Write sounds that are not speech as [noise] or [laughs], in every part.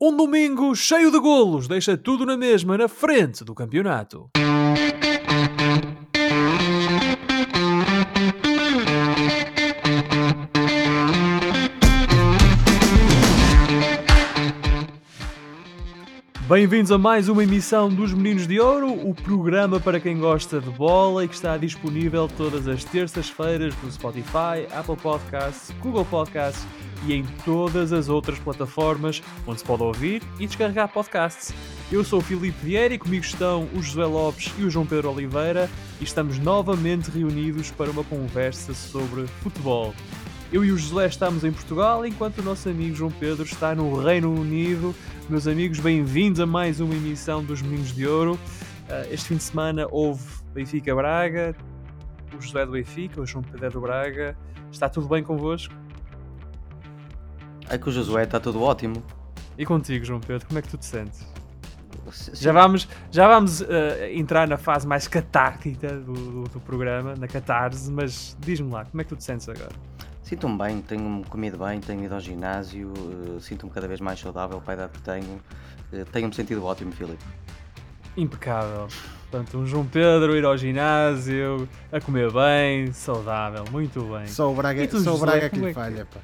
Um domingo cheio de golos deixa tudo na mesma na frente do campeonato. Bem-vindos a mais uma emissão dos Meninos de Ouro, o programa para quem gosta de bola e que está disponível todas as terças-feiras no Spotify, Apple Podcasts, Google Podcasts e em todas as outras plataformas onde se pode ouvir e descarregar podcasts. Eu sou o Filipe Vieira e comigo estão o José Lopes e o João Pedro Oliveira e estamos novamente reunidos para uma conversa sobre futebol. Eu e o José estamos em Portugal, enquanto o nosso amigo João Pedro está no Reino Unido. Meus amigos, bem-vindos a mais uma emissão dos Meninos de Ouro. Uh, este fim de semana houve Benfica Braga, o José do Benfica, o João Pedro é do Braga. Está tudo bem convosco? É que o Josué está tudo ótimo. E contigo, João Pedro, como é que tu te sentes? Sim. Já vamos, já vamos uh, entrar na fase mais catártica do, do, do programa, na catarse, mas diz-me lá, como é que tu te sentes agora? Sinto-me bem, tenho comido bem, tenho ido ao ginásio, uh, sinto-me cada vez mais saudável para a idade que tenho. Uh, Tenho-me sentido ótimo, Filipe. Impecável. Portanto, um João Pedro ir ao ginásio, a comer bem, saudável, muito bem. Só o Braga, tu, só o Braga que lhe é falha, pá.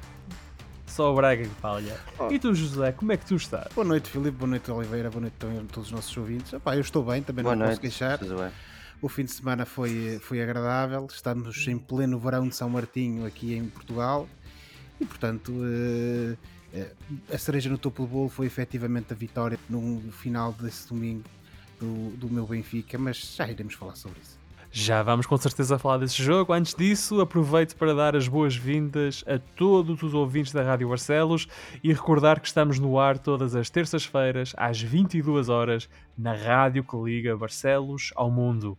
Só o Braga que falha. Oh. E tu, José, como é que tu estás? Boa noite, Filipe, boa noite, Oliveira, boa noite a todos os nossos ouvintes. Epá, eu estou bem, também boa não noite, posso queixar. Josué. O fim de semana foi, foi agradável. Estamos em pleno verão de São Martinho aqui em Portugal e, portanto, uh, uh, a cereja no topo do bolo foi efetivamente a vitória no final desse domingo do, do meu Benfica, mas já iremos falar sobre isso. Já vamos com certeza falar desse jogo. Antes disso, aproveito para dar as boas-vindas a todos os ouvintes da Rádio Barcelos e recordar que estamos no ar todas as terças-feiras, às 22 horas, na rádio que liga Barcelos ao mundo.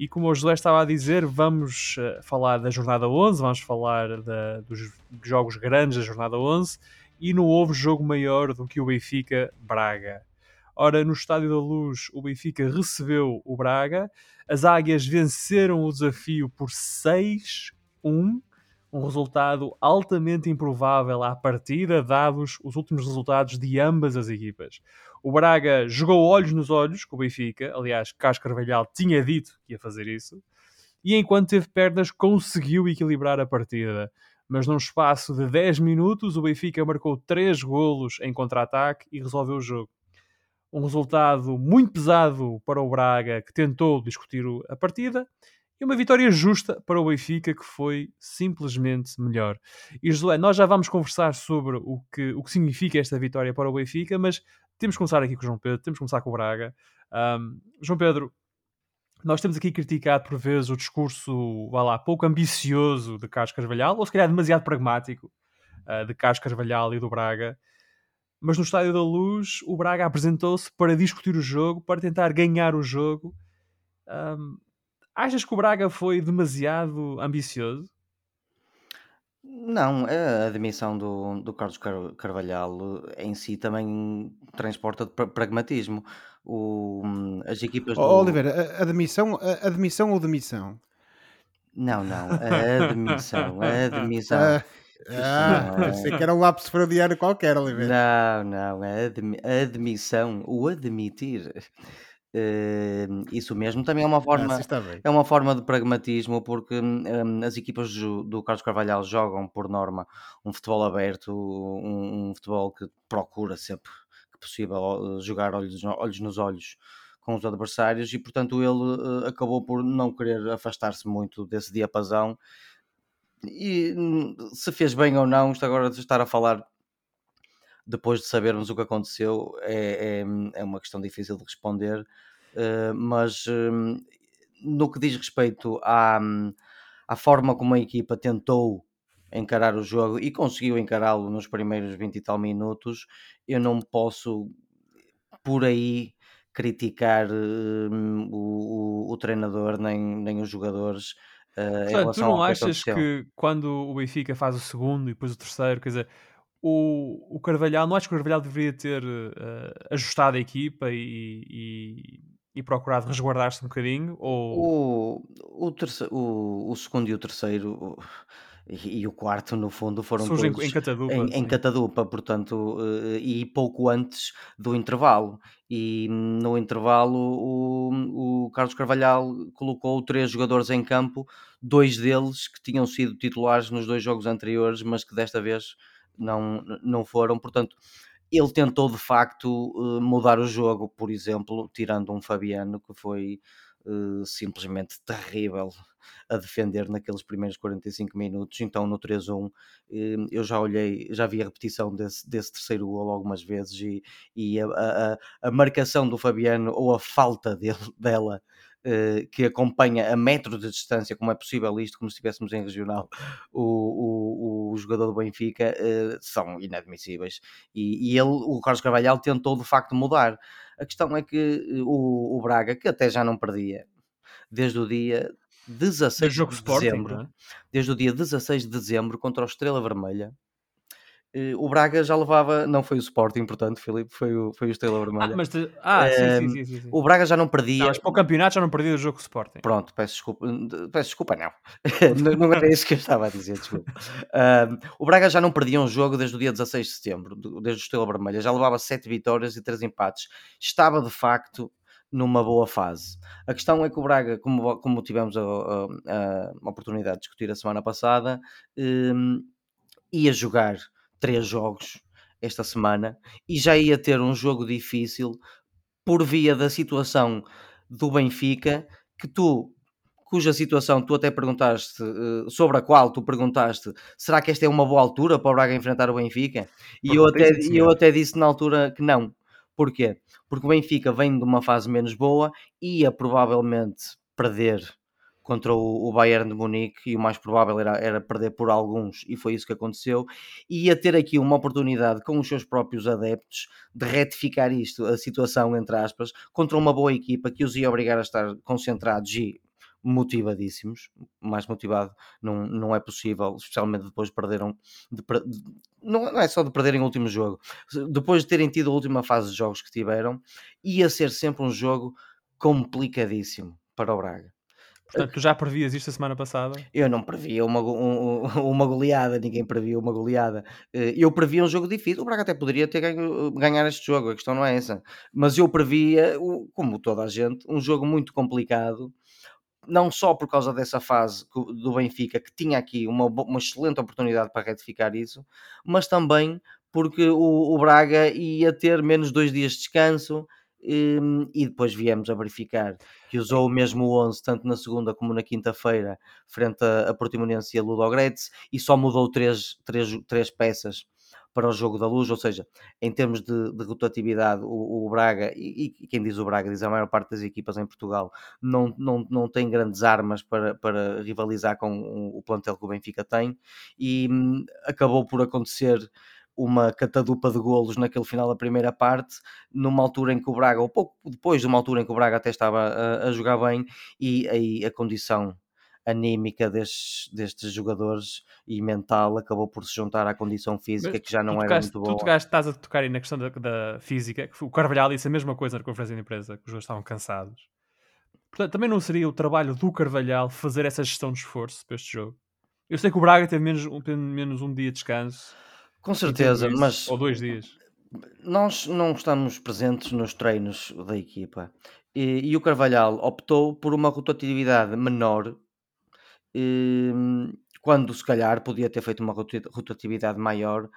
E como o José estava a dizer, vamos uh, falar da jornada 11, vamos falar da, dos jogos grandes da jornada 11 e não houve jogo maior do que o Benfica Braga. Ora, no Estádio da Luz, o Benfica recebeu o Braga. As Águias venceram o desafio por 6-1, um resultado altamente improvável à partida, dados os últimos resultados de ambas as equipas. O Braga jogou olhos nos olhos com o Benfica, aliás, Carlos Carvalhal tinha dito que ia fazer isso, e enquanto teve pernas conseguiu equilibrar a partida. Mas num espaço de 10 minutos, o Benfica marcou 3 golos em contra-ataque e resolveu o jogo um resultado muito pesado para o Braga, que tentou discutir a partida, e uma vitória justa para o Benfica, que foi simplesmente melhor. E Josué, nós já vamos conversar sobre o que, o que significa esta vitória para o Benfica, mas temos que começar aqui com o João Pedro, temos que começar com o Braga. Um, João Pedro, nós temos aqui criticado por vezes o discurso, vá lá, pouco ambicioso de Carlos Carvalhal, ou se calhar demasiado pragmático uh, de Carlos Carvalhal e do Braga mas no Estádio da Luz o Braga apresentou-se para discutir o jogo, para tentar ganhar o jogo. Um, achas que o Braga foi demasiado ambicioso? Não, a admissão do, do Carlos Car Carvalhal em si também transporta de pragmatismo. O, as equipas do... Oh, Oliveira, admissão, admissão ou demissão? Não, não, a [laughs] admissão, a admissão. Ah, pensei que era um lápis freudiano qualquer, Oliveira. Não, não, a, admi a admissão, o admitir. Uh, isso mesmo também é uma ah, forma ah, é uma forma de pragmatismo porque um, as equipas do, do, Carlos Carvalhal jogam por norma um futebol aberto um, um, futebol que procura sempre que possível jogar olhos, olhos nos olhos com os adversários e portanto ele uh, acabou por não querer afastar-se muito desse diapasão e hum, se fez bem ou não, isto agora de estar a falar depois de sabermos o que aconteceu é, é, é uma questão difícil de responder, uh, mas uh, no que diz respeito à, à forma como a equipa tentou encarar o jogo e conseguiu encará-lo nos primeiros 20 e tal minutos, eu não posso por aí criticar uh, o, o, o, treinador nem, nem os jogadores Uh, Portanto, tu não achas que quando o Benfica faz o segundo e depois o terceiro, quer dizer, o, o Carvalhal, não acho que o Carvalhal deveria ter uh, ajustado a equipa e, e, e procurado resguardar-se um bocadinho? Ou... O, o, terceiro, o, o segundo e o terceiro e, e, o quarto, no fundo, foram Surge todos em Catadupa, em, em Catadupa, portanto, uh, e pouco antes do intervalo. E no intervalo, o, o Carlos Carvalhal colocou três jogadores em campo, dois deles que tinham sido titulares nos dois jogos anteriores, mas que desta vez não, não foram. Portanto, ele tentou de facto eh, mudar o jogo, por exemplo, tirando um Fabiano que foi uh, simplesmente terrível a defender naqueles primeiros 45 minutos. Então, no 3-1, eh, eu já olhei, já vi a repetição desse, desse terceiro gol algumas vezes e, e a, a, a, marcação do Fabiano ou a falta dele, [laughs] dela. Uh, que acompanha a metros de distância, como é possível isto, como se estivéssemos em regional, o, o, o jogador do Benfica, são inadmissíveis. E, e, ele, o Carlos Carvalhal, tentou de facto mudar. A questão é que o, o Braga, que até já não perdia, desde o dia 16 de dezembro, é? desde o dia 16 de dezembro contra o Estrela Vermelha. O Braga já levava, não foi o Sporting, portanto, Filipe, foi o, foi o Estrela ah, Vermelha. Ah, mas te... ah sim, sim, sim, sim, O Braga já não perdia. Não, mas para o campeonato já não perdia o jogo com o Sporting. Pronto, peço desculpa. Peço desculpa, [laughs] não. não era isso que eu estava a dizer, desculpa. o Braga já não perdia um jogo desde o dia 16 de setembro, desde o Estrela Vermelha. Já levava 7 vitórias e 3 empates. Estava, de facto, numa boa fase. A questão é que o Braga, como, como tivemos a, a, a oportunidade de discutir a semana passada, um, ia jogar três jogos esta semana e já ia ter um jogo difícil por via da situação do Benfica, que tu cuja situação tu até perguntaste, uh, sobre a qual tu perguntaste, será que esta é uma boa altura para o Braga enfrentar o Benfica? E eu até, eu até disse na altura que não. Porquê? Porque o Benfica vem de uma fase menos boa, ia provavelmente perder contra o, Bayern de Munique e o mais provável era, era perder por alguns e foi isso que aconteceu e ia ter aqui uma oportunidade com os seus próprios adeptos de retificar isto, a situação entre aspas, contra uma boa equipa que os ia obrigar a estar concentrados e motivadíssimos, mais motivado não, não é possível, especialmente depois de perderam, de, de, não, é só de perderem o último jogo, depois de terem tido a última fase de jogos que tiveram, ia ser sempre um jogo complicadíssimo para o Braga. Portanto, tu já previas isto a semana passada? Eu não previa uma, um, [laughs] uma goleada, ninguém previa uma goleada. Eh, eu previa um jogo difícil. O Braga até poderia ter ganho, ganhar este jogo, a questão não é essa. Mas eu previa, como toda a gente, um jogo muito complicado não só por causa dessa fase do Benfica, que tinha aqui uma, uma excelente oportunidade para retificar isso, mas também porque o, o Braga ia ter menos dois dias de descanso e, hum, e depois viemos a verificar que usou o mesmo 11 tanto na segunda como na quinta-feira frente a, a Portimonense e a Ludogorets e só mudou três, três, três peças para o jogo da luz, ou seja, em termos de, de rotatividade, o, o Braga, e, e, quem diz o Braga diz a maior parte das equipas em Portugal, não, não, não tem grandes armas para, para rivalizar com o, o plantel que o Benfica tem, e hum, acabou por acontecer uma catadupa de golos naquele final da primeira parte, numa altura em que o Braga, ou pouco depois de uma altura em que o Braga até estava a, a jogar bem, e aí a condição anímica destes, destes jogadores e mental acabou por se juntar à condição física Mas que já não era tocaste, muito boa. Tu tocaste, estás a tocar aí na questão da, da física, que o Carvalhal disse a mesma coisa na conferência de empresa, que os jogadores estavam cansados. Portanto, também não seria o trabalho do Carvalhal fazer essa gestão de esforço para este jogo? Eu sei que o Braga teve menos, menos um dia de descanso. Com certeza, mas... Ou dois dias. Nós não estamos presentes nos treinos da equipa. E, e o Carvalhal optou por uma rotatividade menor Hum, quando se calhar podia ter feito uma rotatividade maior,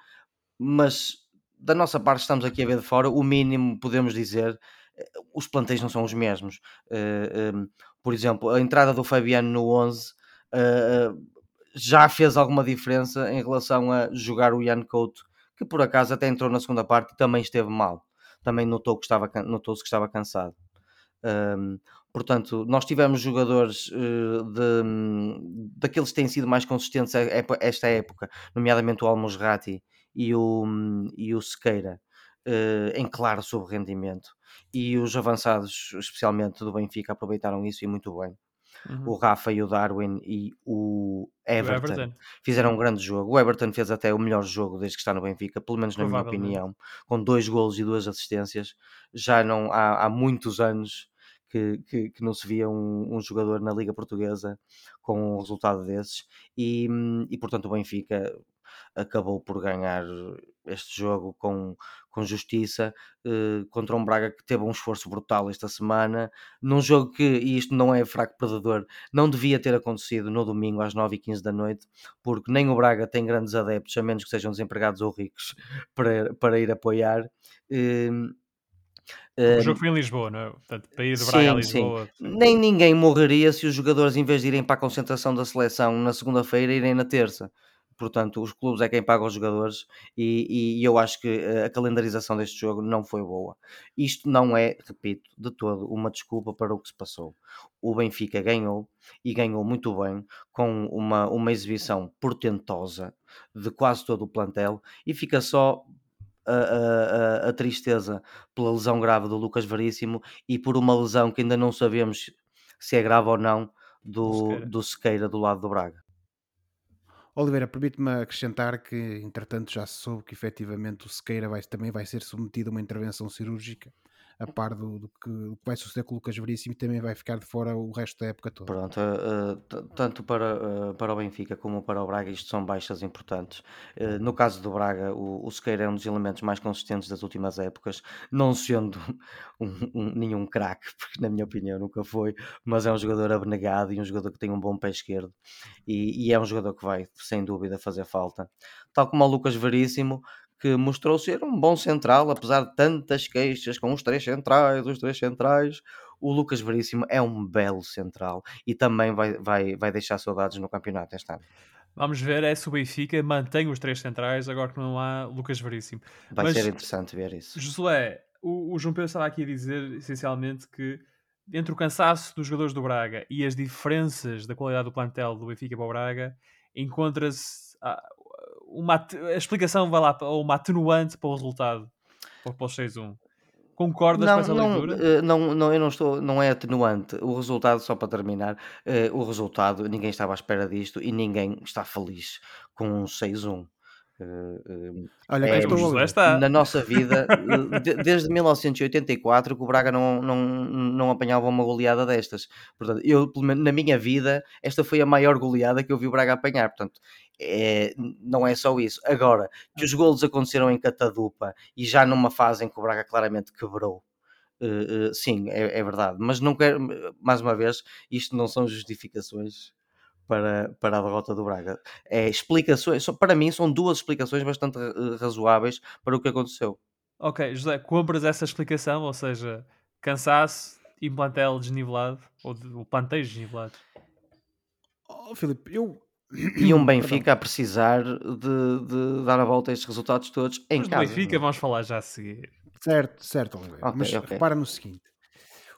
mas da nossa parte estamos aqui a ver de fora, o mínimo podemos dizer, eh, os plantéis não são os mesmos. Uh, um, por exemplo, a entrada do Fabiano no 11 uh, já fez alguma diferença em relação a jogar o Ian Couto, que por acaso até entrou na segunda parte e também esteve mal. Também notou que estava, notou-se que estava cansado. Um, Portanto, nós tivemos jogadores uh, de, daqueles que têm sido mais consistentes esta época, nomeadamente o Almosrati e o, e o Sequeira, uh, em claro sobre rendimento. E os avançados, especialmente do Benfica, aproveitaram isso e muito bem. Uhum. O Rafa e o Darwin e o Everton, o Everton, fizeram um grande jogo. O Everton fez até o melhor jogo desde que está no Benfica, pelo menos na minha opinião, com dois golos e duas assistências. Já não há, há muitos anos que, que, que não se via um, um, jogador na Liga Portuguesa com um resultado desses, e, e portanto o Benfica acabou por ganhar este jogo com, com justiça eh, contra um Braga que teve um esforço brutal esta semana, num jogo que, e isto não é fraco perdedor, não devia ter acontecido no domingo às 9h15 da noite, porque nem o Braga tem grandes adeptos, a menos que sejam desempregados ou ricos, [laughs] para, para ir apoiar. Eh, o jogo foi em Lisboa, não é? Portanto, ir de Braga sim, a Lisboa. Sim. Nem ninguém morreria se os jogadores, em vez de irem para a concentração da seleção na segunda-feira, irem na terça portanto os clubes é quem paga os jogadores e, e, eu acho que eh, a calendarização deste jogo não foi boa. Isto não é, repito, de todo uma desculpa para o que se passou. O Benfica ganhou e ganhou muito bem com uma, uma exibição portentosa de quase todo o plantel e fica só a, a, a, tristeza pela lesão grave do Lucas Veríssimo e por uma lesão que ainda não sabemos se é grave ou não do, do Sequeira do lado do Braga. Oliveira, permite-me acrescentar que, entretanto, já se soube que efetivamente o Sequeira vai, também vai ser submetido a uma intervenção cirúrgica a par do, do, que, do, que, vai suceder com o Lucas Veríssimo e também vai ficar de fora o resto da época toda. Pronto, uh, tanto para, uh, para o Benfica como para o Braga, isto são baixas importantes. Uh, no caso do Braga, o, o Sequeira é um dos elementos mais consistentes das últimas épocas, não sendo [laughs] um, um, nenhum craque, porque na minha opinião nunca foi, mas é um jogador abnegado e um jogador que tem um bom pé esquerdo e, e é um jogador que vai, sem dúvida, fazer falta. Tal como o Lucas Veríssimo, que mostrou ser um bom central, apesar de tantas queixas com os três centrais, os três centrais. O Lucas Veríssimo é um belo central e também vai, vai, vai deixar saudades no campeonato este ano. Vamos ver é se o Benfica mantém os três centrais agora que não há Lucas Veríssimo. Vai Mas, ser interessante ver isso. Josué, o, o João Pedro estava aqui a dizer essencialmente que entre o cansaço dos jogadores do Braga e as diferenças da qualidade do plantel do Benfica para o Braga, encontra-se ah, uma, a explicação vai lá, ou uma atenuante para o resultado, para, para o 6-1. Concordas não, com essa não, leitura? Eh, não, não, eu não estou, não é atenuante. O resultado, só para terminar, uh, o resultado, ninguém estava à espera disto e ninguém está feliz com um 6-1. Uh, Olha, é, estou na nossa vida, de, desde 1984, que o Braga não, não, não apanhava uma goleada destas. Portanto, eu, na minha vida, esta foi a maior goleada que eu vi o Braga apanhar. Portanto, é, não é só isso. Agora, que os golos aconteceram em catadupa e já numa fase em que o Braga claramente quebrou. Uh, uh, sim, é, é, verdade, mas não quero, mais uma vez, isto não são justificações para, para a derrota do Braga. É explicações, para mim são duas explicações bastante razoáveis para o que aconteceu. Ok, José, compras essa explicação, ou seja, cansaço e plantel desnivelado, ou, de, o planteio desnivelado? Oh, Filipe, eu e um [coughs] Benfica a precisar de, de, dar a volta a estes resultados todos em Mas casa. Benfica vamos falar já a seguir. Certo, certo, Oliveira. Okay, Mas okay. repara no seguinte: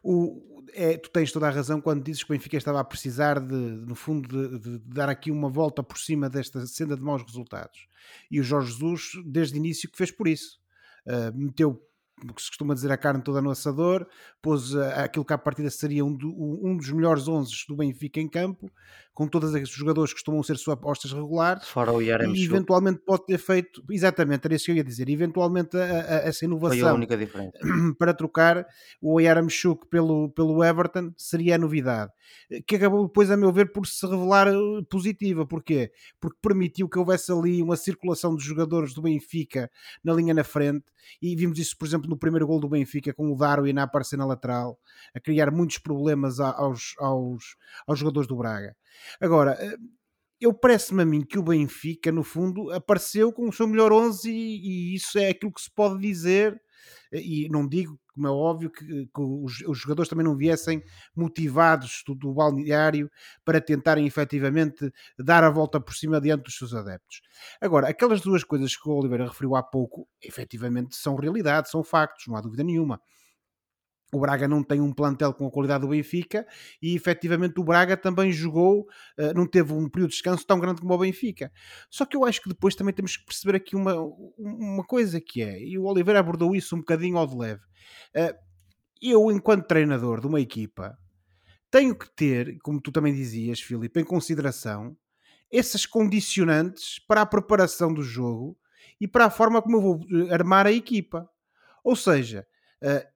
o, é, tu tens toda a razão quando dizes que o Benfica estava a precisar de, no fundo, de, de, dar aqui uma volta por cima desta senda de maus resultados. E o Jorge Jesus, desde o início, que fez por isso. Uh, meteu que se costuma dizer a carne toda no assador, pôs uh, aquilo que à partida seria um, do, um dos melhores 11 do Benfica em campo, com todos os jogadores que costumam ser suas apostas regulares. Fora o Yarem E eventualmente pode ter feito, exatamente, era isso que eu ia dizer, eventualmente a, a, essa inovação [clears throat] para trocar o Yaramchuk pelo, pelo Everton seria a novidade, que acabou depois, a meu ver, por se revelar eh, positiva. Porquê? Porque permitiu que houvesse ali uma circulação de jogadores do Benfica na linha na frente, e vimos isso, por exemplo, no primeiro gol do Benfica, com o Darwin a aparecer na lateral, a criar muitos problemas aos, aos, aos jogadores do Braga. Agora, eh, eu parece-me a mim que o Benfica, no fundo, apareceu com o seu melhor 11 e, e, isso é aquilo que se pode dizer. Eh, e não digo, como é óbvio, que, que os, os, jogadores também não viessem motivados do, do, balneário para tentarem efetivamente dar a volta por cima diante dos seus adeptos. Agora, aquelas duas coisas que o Oliveira referiu há pouco, efetivamente são realidade, são factos, não há dúvida nenhuma o Braga não tem um plantel com a qualidade do Benfica e efetivamente o Braga também jogou, uh, não teve um período de descanso tão grande como o Benfica. Só que eu acho que depois também temos que perceber aqui uma, uma coisa que é, e o Oliveira abordou isso um bocadinho ao de leve. Uh, eu, enquanto treinador de uma equipa, tenho que ter, como tu também dizias, Filipe, em consideração essas condicionantes para a preparação do jogo e para a forma como eu vou eh, armar a equipa. Ou seja,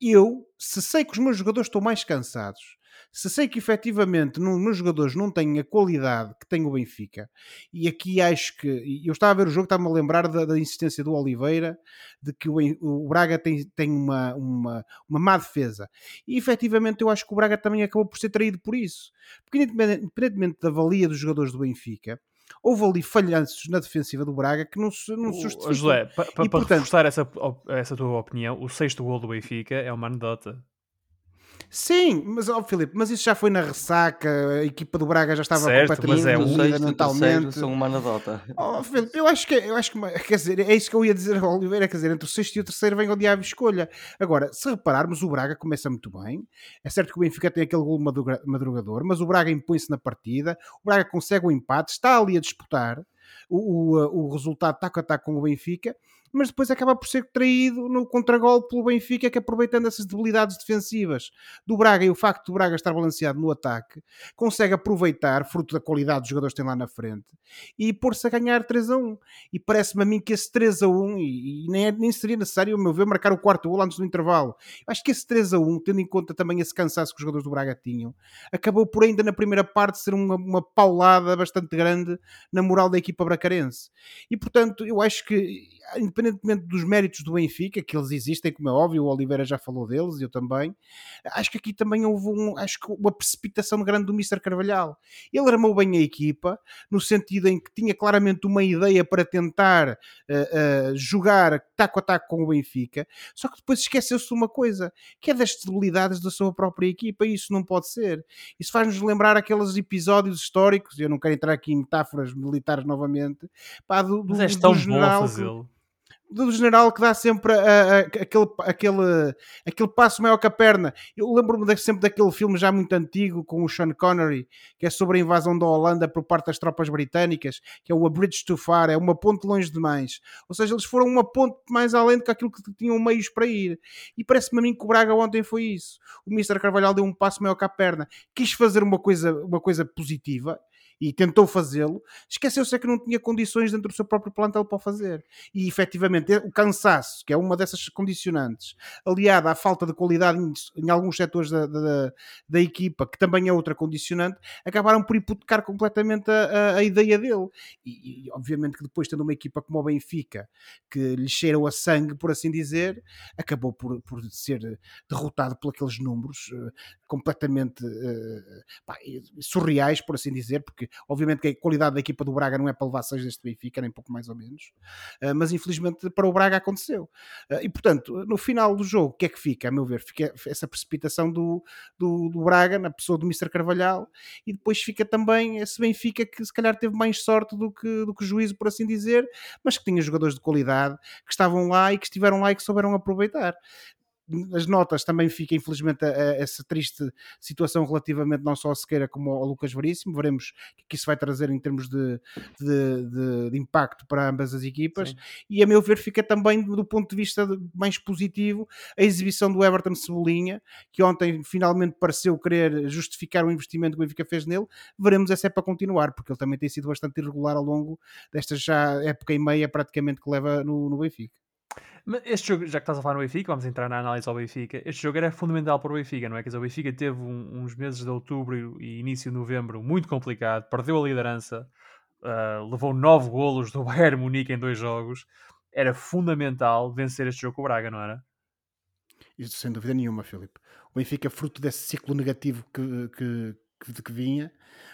eu, se sei que os meus jogadores estão mais cansados, se sei que efetivamente nos meus jogadores não têm a qualidade que tem o Benfica, e aqui acho que eu estava a ver o jogo, estava-me a lembrar da, da, insistência do Oliveira de que o, o Braga tem, tem uma, uma, uma má defesa, e efetivamente eu acho que o Braga também acabou por ser traído por isso, porque independentemente da valia dos jogadores do Benfica, houve ali falhanços na defensiva do Braga que não se, não se justificam. José, para pa, portanto... reforçar essa, essa tua opinião, o sexto gol do Benfica é uma anedota. Sim, mas ó oh, Filipe, mas isso já foi na ressaca, a equipa do Braga já estava certo, completamente mas é o mentalmente. São uma anedota. Oh, Filipe, eu acho que eu acho que quer dizer, é isso que eu ia dizer ao Oliveira, quer dizer, entre o sexto e o terceiro vem o diabo escolha. Agora, se repararmos, o Braga começa muito bem. É certo que o Benfica tem aquele gol madrugador, mas o Braga impõe-se na partida, o Braga consegue o empate, está ali a disputar o, o, o resultado taco a taco com o Benfica mas depois acaba por ser traído no contragolpe pelo Benfica, que aproveitando essas debilidades defensivas do Braga e o facto do Braga estar balanceado no ataque, consegue aproveitar, fruto da qualidade dos jogadores que tem lá na frente, e pôr-se a ganhar 3 a 1. E parece-me a mim que esse 3 a 1, e, e nem, é, nem seria necessário, ao meu ver, marcar o quarto gol antes do intervalo. Acho que esse 3 a 1, tendo em conta também esse cansaço que os jogadores do Braga tinham, acabou por ainda na primeira parte ser uma, uma paulada bastante grande na moral da equipa bracarense. E portanto, eu acho que independentemente dos méritos do Benfica, que eles existem, como é óbvio, o Oliveira já falou deles, eu também, acho que aqui também houve um, acho que uma precipitação grande do Mr. Carvalhal. Ele armou bem a equipa, no sentido em que tinha claramente uma ideia para tentar uh, uh, jogar taco a taco com o Benfica, só que depois esqueceu-se de uma coisa, que é das debilidades da sua própria equipa, e isso não pode ser. Isso faz-nos lembrar aqueles episódios históricos, eu não quero entrar aqui em metáforas militares novamente, pá, do, do, Mas és tão do general. Bom fazê-lo do general que dá sempre a, a, aquele, aquele, aquele passo maior que a perna. Eu lembro-me sempre daquele filme já muito antigo com o Sean Connery, que é sobre a invasão da Holanda por parte das tropas britânicas, que é o A Bridge Too Far, é uma ponte longe demais. Ou seja, eles foram uma ponte mais além do que aquilo que tinham meios para ir. E parece-me a mim que o Braga ontem foi isso. O Mr. Carvalhal deu um passo maior que a perna. Quis fazer uma coisa, uma coisa positiva e tentou fazê-lo, esqueceu-se é que não tinha condições dentro do seu próprio plantel para o fazer. E efetivamente o cansaço, que é uma dessas condicionantes, aliada à falta de qualidade em, em alguns setores da, da, da, equipa, que também é outra condicionante, acabaram por hipotecar completamente a, a, a ideia dele. E, e, obviamente que depois, tendo uma equipa como o Benfica, que lhe cheirou a sangue, por assim dizer, acabou por, por ser derrotado por aqueles números uh, completamente uh, pá, surreais, por assim dizer, porque obviamente que a qualidade da equipa do Braga não é para levar seis deste Benfica, nem pouco mais ou menos, uh, mas infelizmente para o Braga aconteceu. Uh, e portanto, no final do jogo, o que é que fica? A meu ver, fica essa precipitação do, do, do Braga na pessoa do Mr. Carvalhal e depois fica também esse Benfica que se calhar teve mais sorte do que, do que juízo, por assim dizer, mas que tinha jogadores de qualidade que estavam lá e que estiveram lá e que souberam aproveitar as notas também fica infelizmente a, a essa triste situação relativamente não só a Sequeira como ao Lucas Veríssimo, veremos o que isso vai trazer em termos de, de, de, de impacto para ambas as equipas Sim. e a meu ver fica também do ponto de vista mais positivo a exibição do Everton Cebolinha que ontem finalmente pareceu querer justificar o investimento que o Benfica fez nele, veremos essa é para continuar porque ele também tem sido bastante irregular ao longo desta já época e meia praticamente que leva no, no Benfica. Mas este jogo, já que estás a falar no Benfica, vamos entrar na análise ao Benfica. Este jogo era fundamental para o Benfica, não é? Quer dizer, o Benfica teve um, uns meses de outubro e início de novembro muito complicado, perdeu a liderança, uh, levou nove golos do [laughs] Bayern Munique em dois jogos. Era fundamental vencer este jogo com o Braga, não era? Isso sem dúvida nenhuma, Filipe. O Benfica, fruto desse ciclo negativo que, que, que, que vinha,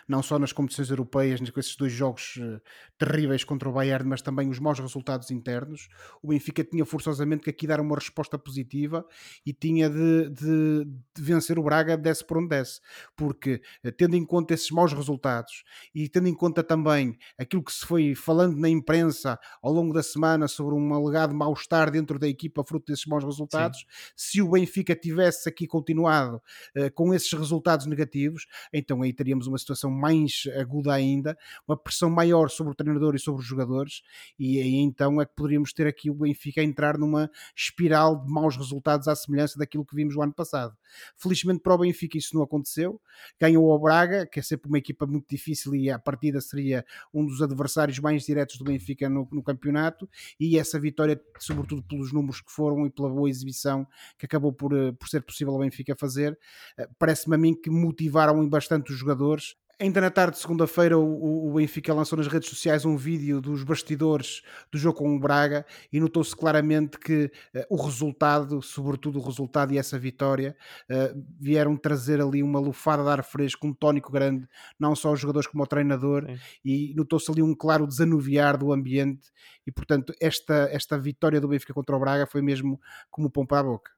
não só nas competições europeias, com esses dois jogos uh, terríveis contra o Bayern, mas também os maus resultados internos. O Benfica tinha forçosamente que aqui dar uma resposta positiva e tinha de, de, de vencer o Braga, desce por onde desce, porque uh, tendo em conta esses maus resultados e tendo em conta também aquilo que se foi falando na imprensa ao longo da semana sobre um alegado mal-estar dentro da equipa fruto desses maus resultados, Sim. se o Benfica tivesse aqui continuado uh, com esses resultados negativos, então aí teríamos uma situação mais aguda ainda, uma pressão maior sobre o treinador e sobre os jogadores, e aí então é que poderíamos ter aqui o Benfica a entrar numa espiral de maus resultados à semelhança daquilo que vimos o ano passado. Felizmente para o Benfica isso não aconteceu, ganhou o Braga, que é sempre uma equipa muito difícil e a partida seria um dos adversários mais diretos do Benfica no, no campeonato, e essa vitória, sobretudo pelos números que foram e pela boa exibição que acabou por, eh, por ser possível ao Benfica fazer, eh, parece-me a mim que motivaram bastante os jogadores Ainda na tarde de segunda-feira, o, o, Benfica lançou nas redes sociais um vídeo dos bastidores do jogo com o Braga e notou-se claramente que uh, o resultado, sobretudo o resultado e essa vitória, uh, vieram trazer ali uma lufada de ar fresco, um tónico grande, não só aos jogadores como ao treinador, Sim. e notou-se ali um claro desanuviar do ambiente. E portanto, esta, esta vitória do Benfica contra o Braga foi mesmo como pão para a boca.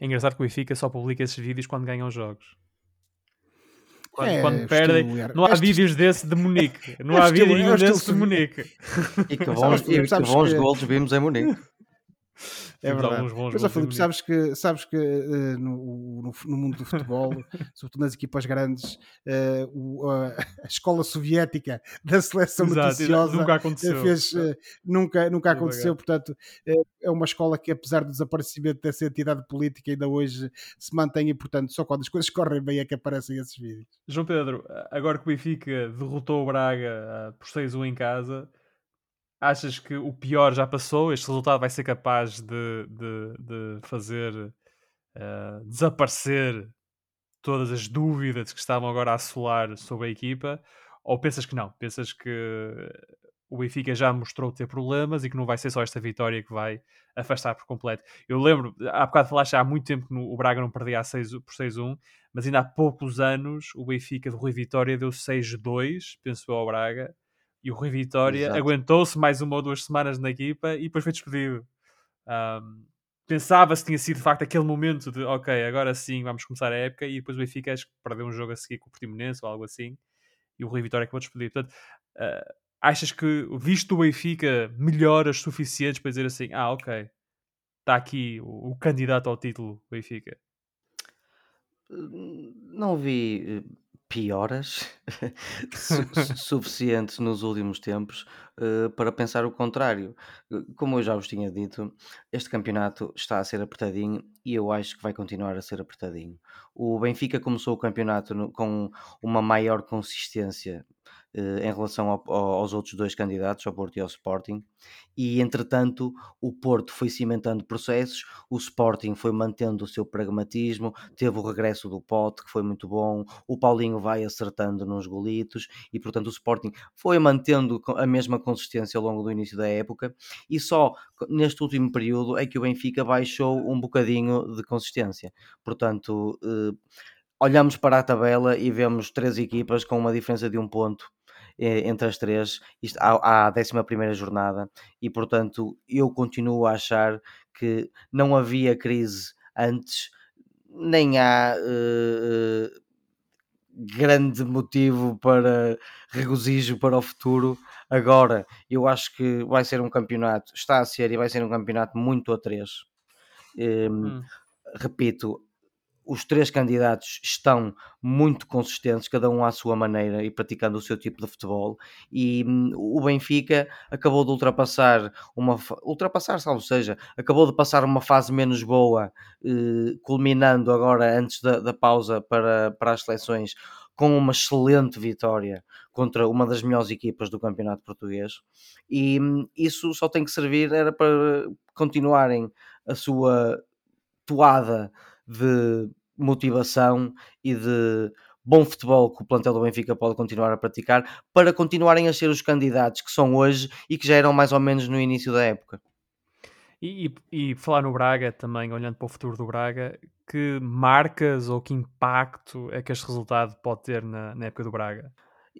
É engraçado que o Benfica só publica esses vídeos quando ganham os jogos. Quando, é, quando perdem, não há vídeos desse de Munique. [laughs] Não há vídeos desse de Munique. E que [laughs] bons, e que bons golos vimos em Munique. É verdade. Mas, Filipe, sabes que, sabes que uh, no, no, no, mundo do futebol, [laughs] sobretudo nas equipas grandes, uh, o, uh, a escola soviética da seleção Exato, noticiosa nunca aconteceu. Fez, nunca, nunca aconteceu. Portanto, é uma escola que, apesar do desaparecimento dessa entidade política, ainda hoje se mantém e, portanto, só quando as coisas correm bem é que aparecem esses vídeos. João Pedro, agora que o Benfica derrotou o Braga por 6-1 em casa achas que o pior já passou? Este resultado vai ser capaz de, de, de fazer uh, desaparecer todas as dúvidas que estavam agora a assolar sobre a equipa? Ou pensas que não? Pensas que o Benfica já mostrou ter problemas e que não vai ser só esta vitória que vai afastar por completo? Eu lembro, há bocado falaste há muito tempo que o Braga não perdia a 6, por 6-1, mas ainda há poucos anos o Benfica de Rui Vitória deu 6-2, penso eu, ao Braga e o Rui Vitória aguentou-se mais uma ou duas semanas na equipa e depois foi despedido. Um, Pensava-se que tinha sido de facto aquele momento de ok, agora sim vamos começar a época e depois o Benfica acho que perdeu um jogo a seguir com o Portimonense ou algo assim e o Rui Vitória acabou de despedir. Portanto, uh, achas que visto o Benfica melhoras suficientes para dizer assim, ah ok, está aqui o, o candidato ao título Benfica? Não vi eh, pioras [laughs] su [laughs] suficientes nos últimos tempos uh, para pensar o contrário. Eh, como eu já vos tinha dito, este campeonato está a ser apertadinho e eu acho que vai continuar a ser apertadinho. O Benfica começou o campeonato no, com uma maior consistência em relação ao, aos outros dois candidatos, ao Porto e ao Sporting, e entretanto o Porto foi cimentando processos, o Sporting foi mantendo o seu pragmatismo, teve o regresso do Pote, que foi muito bom, o Paulinho vai acertando nos golitos, e portanto o Sporting foi mantendo a mesma consistência ao longo do início da época, e só neste último período é que o Benfica baixou um bocadinho de consistência. Portanto, eh, olhamos para a tabela e vemos três equipas com uma diferença de um ponto eh, entre as três isto, à, à 11 jornada e portanto eu continuo a achar que não havia crise antes nem há uh, grande motivo para regozijo para o futuro agora eu acho que vai ser um campeonato está a ser e vai ser um campeonato muito a três um, ehm, hum. repito os três candidatos estão muito consistentes, cada um à sua maneira e praticando o seu tipo de futebol. E hum, o Benfica acabou de ultrapassar uma ultrapassar, salvo seja, acabou de passar uma fase menos boa, eh, culminando agora antes da, da pausa para, para as seleções com uma excelente vitória contra uma das melhores equipas do campeonato português. E hum, isso só tem que servir era para continuarem a sua toada de motivação e de bom futebol que o plantel do Benfica pode continuar a praticar para continuarem a ser os candidatos que são hoje e que já eram mais ou menos no início da época. E, e, e falar no Braga também, olhando para o futuro do Braga, que marcas ou que impacto é que este resultado pode ter na, na época do Braga?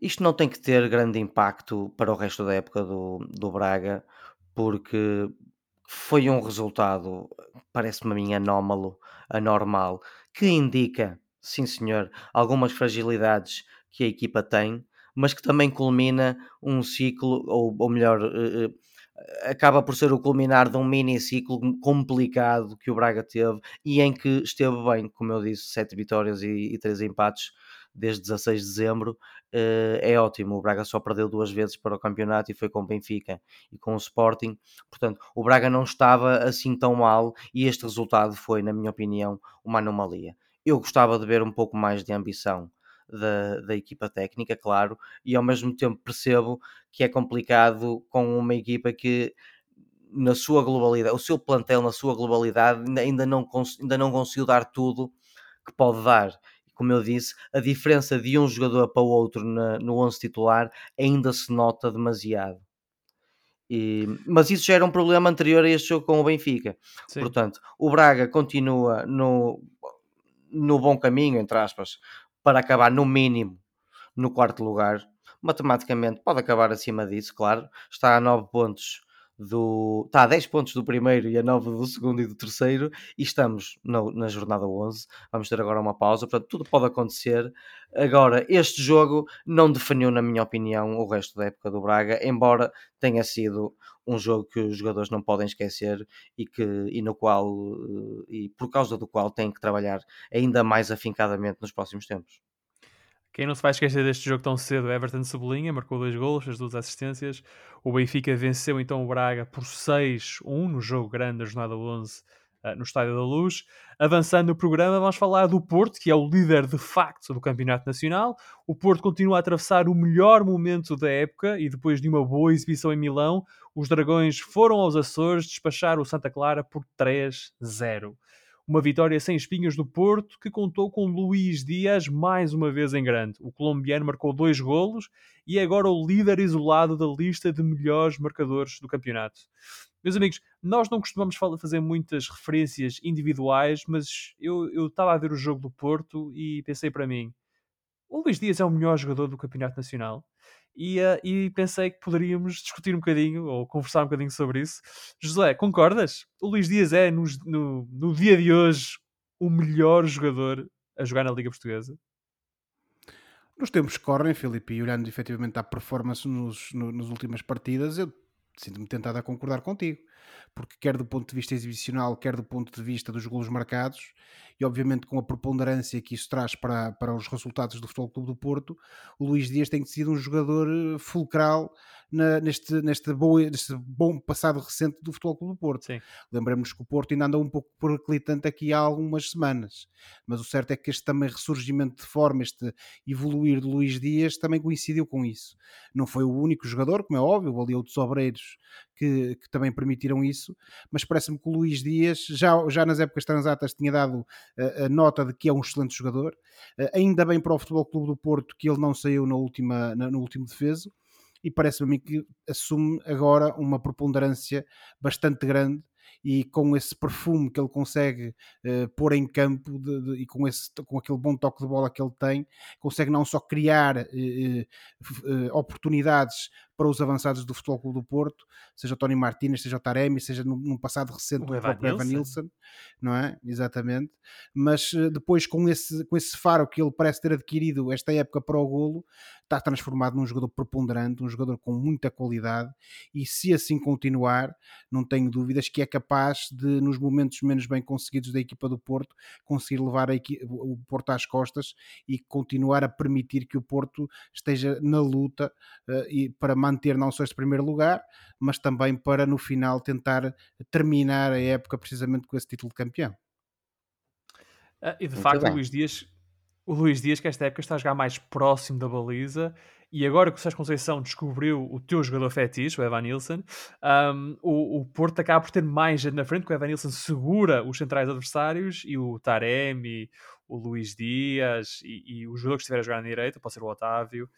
Isto não tem que ter grande impacto para o resto da época do, do Braga, porque foi um resultado, parece-me a mim, anómalo, anormal, que indica, sim senhor, algumas fragilidades que a equipa tem, mas que também culmina um ciclo, ou, ou melhor, uh, uh, acaba por ser o culminar de um mini ciclo complicado que o Braga teve e em que esteve bem, como eu disse, sete vitórias e, e três empates desde 16 de dezembro, uh, é ótimo. O Braga só perdeu duas vezes para o campeonato e foi com o Benfica e com o Sporting. Portanto, o Braga não estava assim tão mal e este resultado foi, na minha opinião, uma anomalia. Eu gostava de ver um pouco mais de ambição da, da equipa técnica, claro, e ao mesmo tempo percebo que é complicado com uma equipa que na sua globalidade, o seu plantel na sua globalidade ainda não, ainda não conseguiu dar tudo que pode dar. Como eu disse, a diferença de um jogador para o outro na, no 11 titular ainda se nota demasiado. E, mas isso já era um problema anterior a este jogo com o Benfica. Sim. Portanto, o Braga continua no, no bom caminho, entre aspas, para acabar no mínimo no quarto lugar. Matematicamente pode acabar acima disso, claro. Está a 9 pontos do. Está a 10 pontos do primeiro e a 9 do segundo e do terceiro, e estamos no, na jornada 11. Vamos ter agora uma pausa, portanto, tudo pode acontecer. Agora, este jogo não definiu, na minha opinião, o resto da época do Braga, embora tenha sido um jogo que os jogadores não podem esquecer e, que, e no qual eh, e por causa do qual têm que trabalhar ainda mais afincadamente nos próximos tempos. Quem não se vai esquecer deste jogo tão cedo, Everton Sublinha, marcou dois golos, as duas assistências. O Benfica venceu então o Braga por 6-1 no jogo grande da jornada 11 uh, no Estádio da Luz. Avançando no programa, vamos falar do Porto, que é o líder de facto do Campeonato Nacional. O Porto continua a atravessar o melhor momento da época e depois de uma boa exibição em Milão, os Dragões foram aos Açores despachar o Santa Clara por 3-0. Uma vitória sem espinhos do Porto, que contou com Luís Dias mais uma vez em grande. O colombiano marcou dois golos e é agora o líder isolado da lista de melhores marcadores do campeonato. Meus amigos, nós não costumamos fazer muitas referências individuais, mas eu estava a ver o jogo do Porto e pensei para mim: o Luís Dias é o melhor jogador do Campeonato Nacional e, uh, e pensei que poderíamos discutir um bocadinho ou conversar um bocadinho sobre isso. José, concordas? O Luís Dias é, no, no, no dia de hoje, o melhor jogador a jogar na Liga Portuguesa? Nos tempos que correm, Filipe, e olhando efetivamente à performance nos, no, nas últimas partidas, eu sinto-me tentado a concordar contigo, porque quer do ponto de vista exibicional, quer do ponto de vista dos golos marcados, e obviamente com a preponderância que isso traz para, para os resultados do Futebol Clube do Porto, o Luís Dias tem sido um jogador eh, fulcral na, neste, neste, bom, neste bom passado recente do Futebol Clube do Porto. Lembramos que o Porto ainda anda um pouco perclitante aqui há algumas semanas, mas o certo é que este também ressurgimento de forma, este evoluir de Luís Dias também coincidiu com isso. Não foi o único jogador, como é óbvio, ali outros obreiros que, que também permitiram isso, mas parece-me que o Luís Dias já, já nas épocas transatas tinha dado a, a nota de que é um excelente jogador, uh, ainda bem para o Futebol Clube do Porto que ele não saiu na última, na, no último defeso, e parece-me que assume agora uma preponderância bastante grande e com esse perfume que ele consegue uh, pôr em campo de, de, e com, esse, com aquele bom toque de bola que ele tem, consegue não só criar uh, uh, oportunidades para os avançados do Futebol Clube do Porto, seja o Tony Martínez, seja o Taremi, seja num, passado recente o, próprio Evan Nilsson, não é? Exatamente. Mas eh, depois com esse, com esse faro que ele parece ter adquirido esta época para o golo, está transformado num jogador preponderante, um jogador com muita qualidade e se assim continuar, não tenho dúvidas que é capaz de, nos momentos menos bem conseguidos da equipa do Porto, conseguir levar o Porto às costas e continuar a permitir que o Porto esteja na luta uh, e para manter não só este primeiro lugar, mas também para no final tentar terminar a época precisamente com esse título de campeão. Ah, e de Muito facto, bem. o Luís Dias, o Luís Dias, que esta época está a jogar mais próximo da baliza, e agora que o Sérgio Conceição descobriu o teu jogador fetiche, o Evan Nilsson, um, o, o Porto acaba por ter mais gente na frente, porque o Evan Nilsson segura os centrais adversários e o Taremi, o Luís Dias e, e o jogador que estiver a jogar na direita, pode ser o Otávio,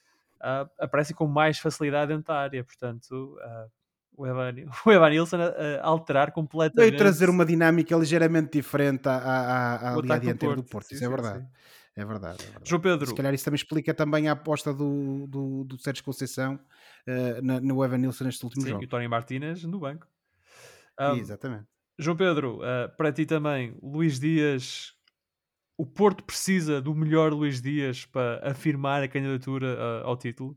uh, aparecem com mais facilidade dentro da área. Portanto, uh, o, Evan, [laughs] o Evan Nilsson a, a alterar completamente. Veio trazer uma dinâmica ligeiramente diferente à, à, à linha dianteira do Porto, isso é verdade. Sim. É verdade, é verdade. João Pedro. Se calhar isso também explica também a aposta do, do, do Sérgio Conceição uh, na, no Evan Nilsson neste último Sim, jogo. E o Tony Martínez no banco. Um, Exatamente. João Pedro, uh, para ti também, Luís Dias o Porto precisa do melhor Luís Dias para afirmar a candidatura ao título?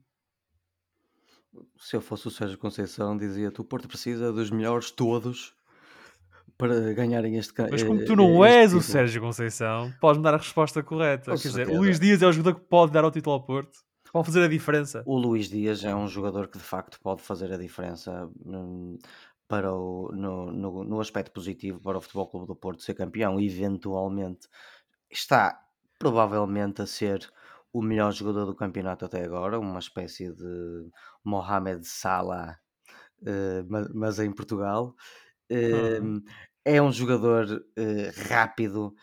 Se eu fosse o Sérgio Conceição, dizia-te: o Porto precisa dos melhores todos para ganharem este Mas como tu não és título. o Sérgio Conceição, podes-me dar a resposta correta. Com Quer certeza. dizer, o Luís Dias é o jogador que pode dar o título ao Porto. Pode fazer a diferença. O Luís Dias é um jogador que de facto pode fazer a diferença hum, para o, no, no, no aspecto positivo para o Futebol Clube do Porto ser campeão. Eventualmente está provavelmente a ser o melhor jogador do campeonato até agora, uma espécie de Mohamed Salah, uh, mas, em Portugal. Uh, é um jogador uh, rápido,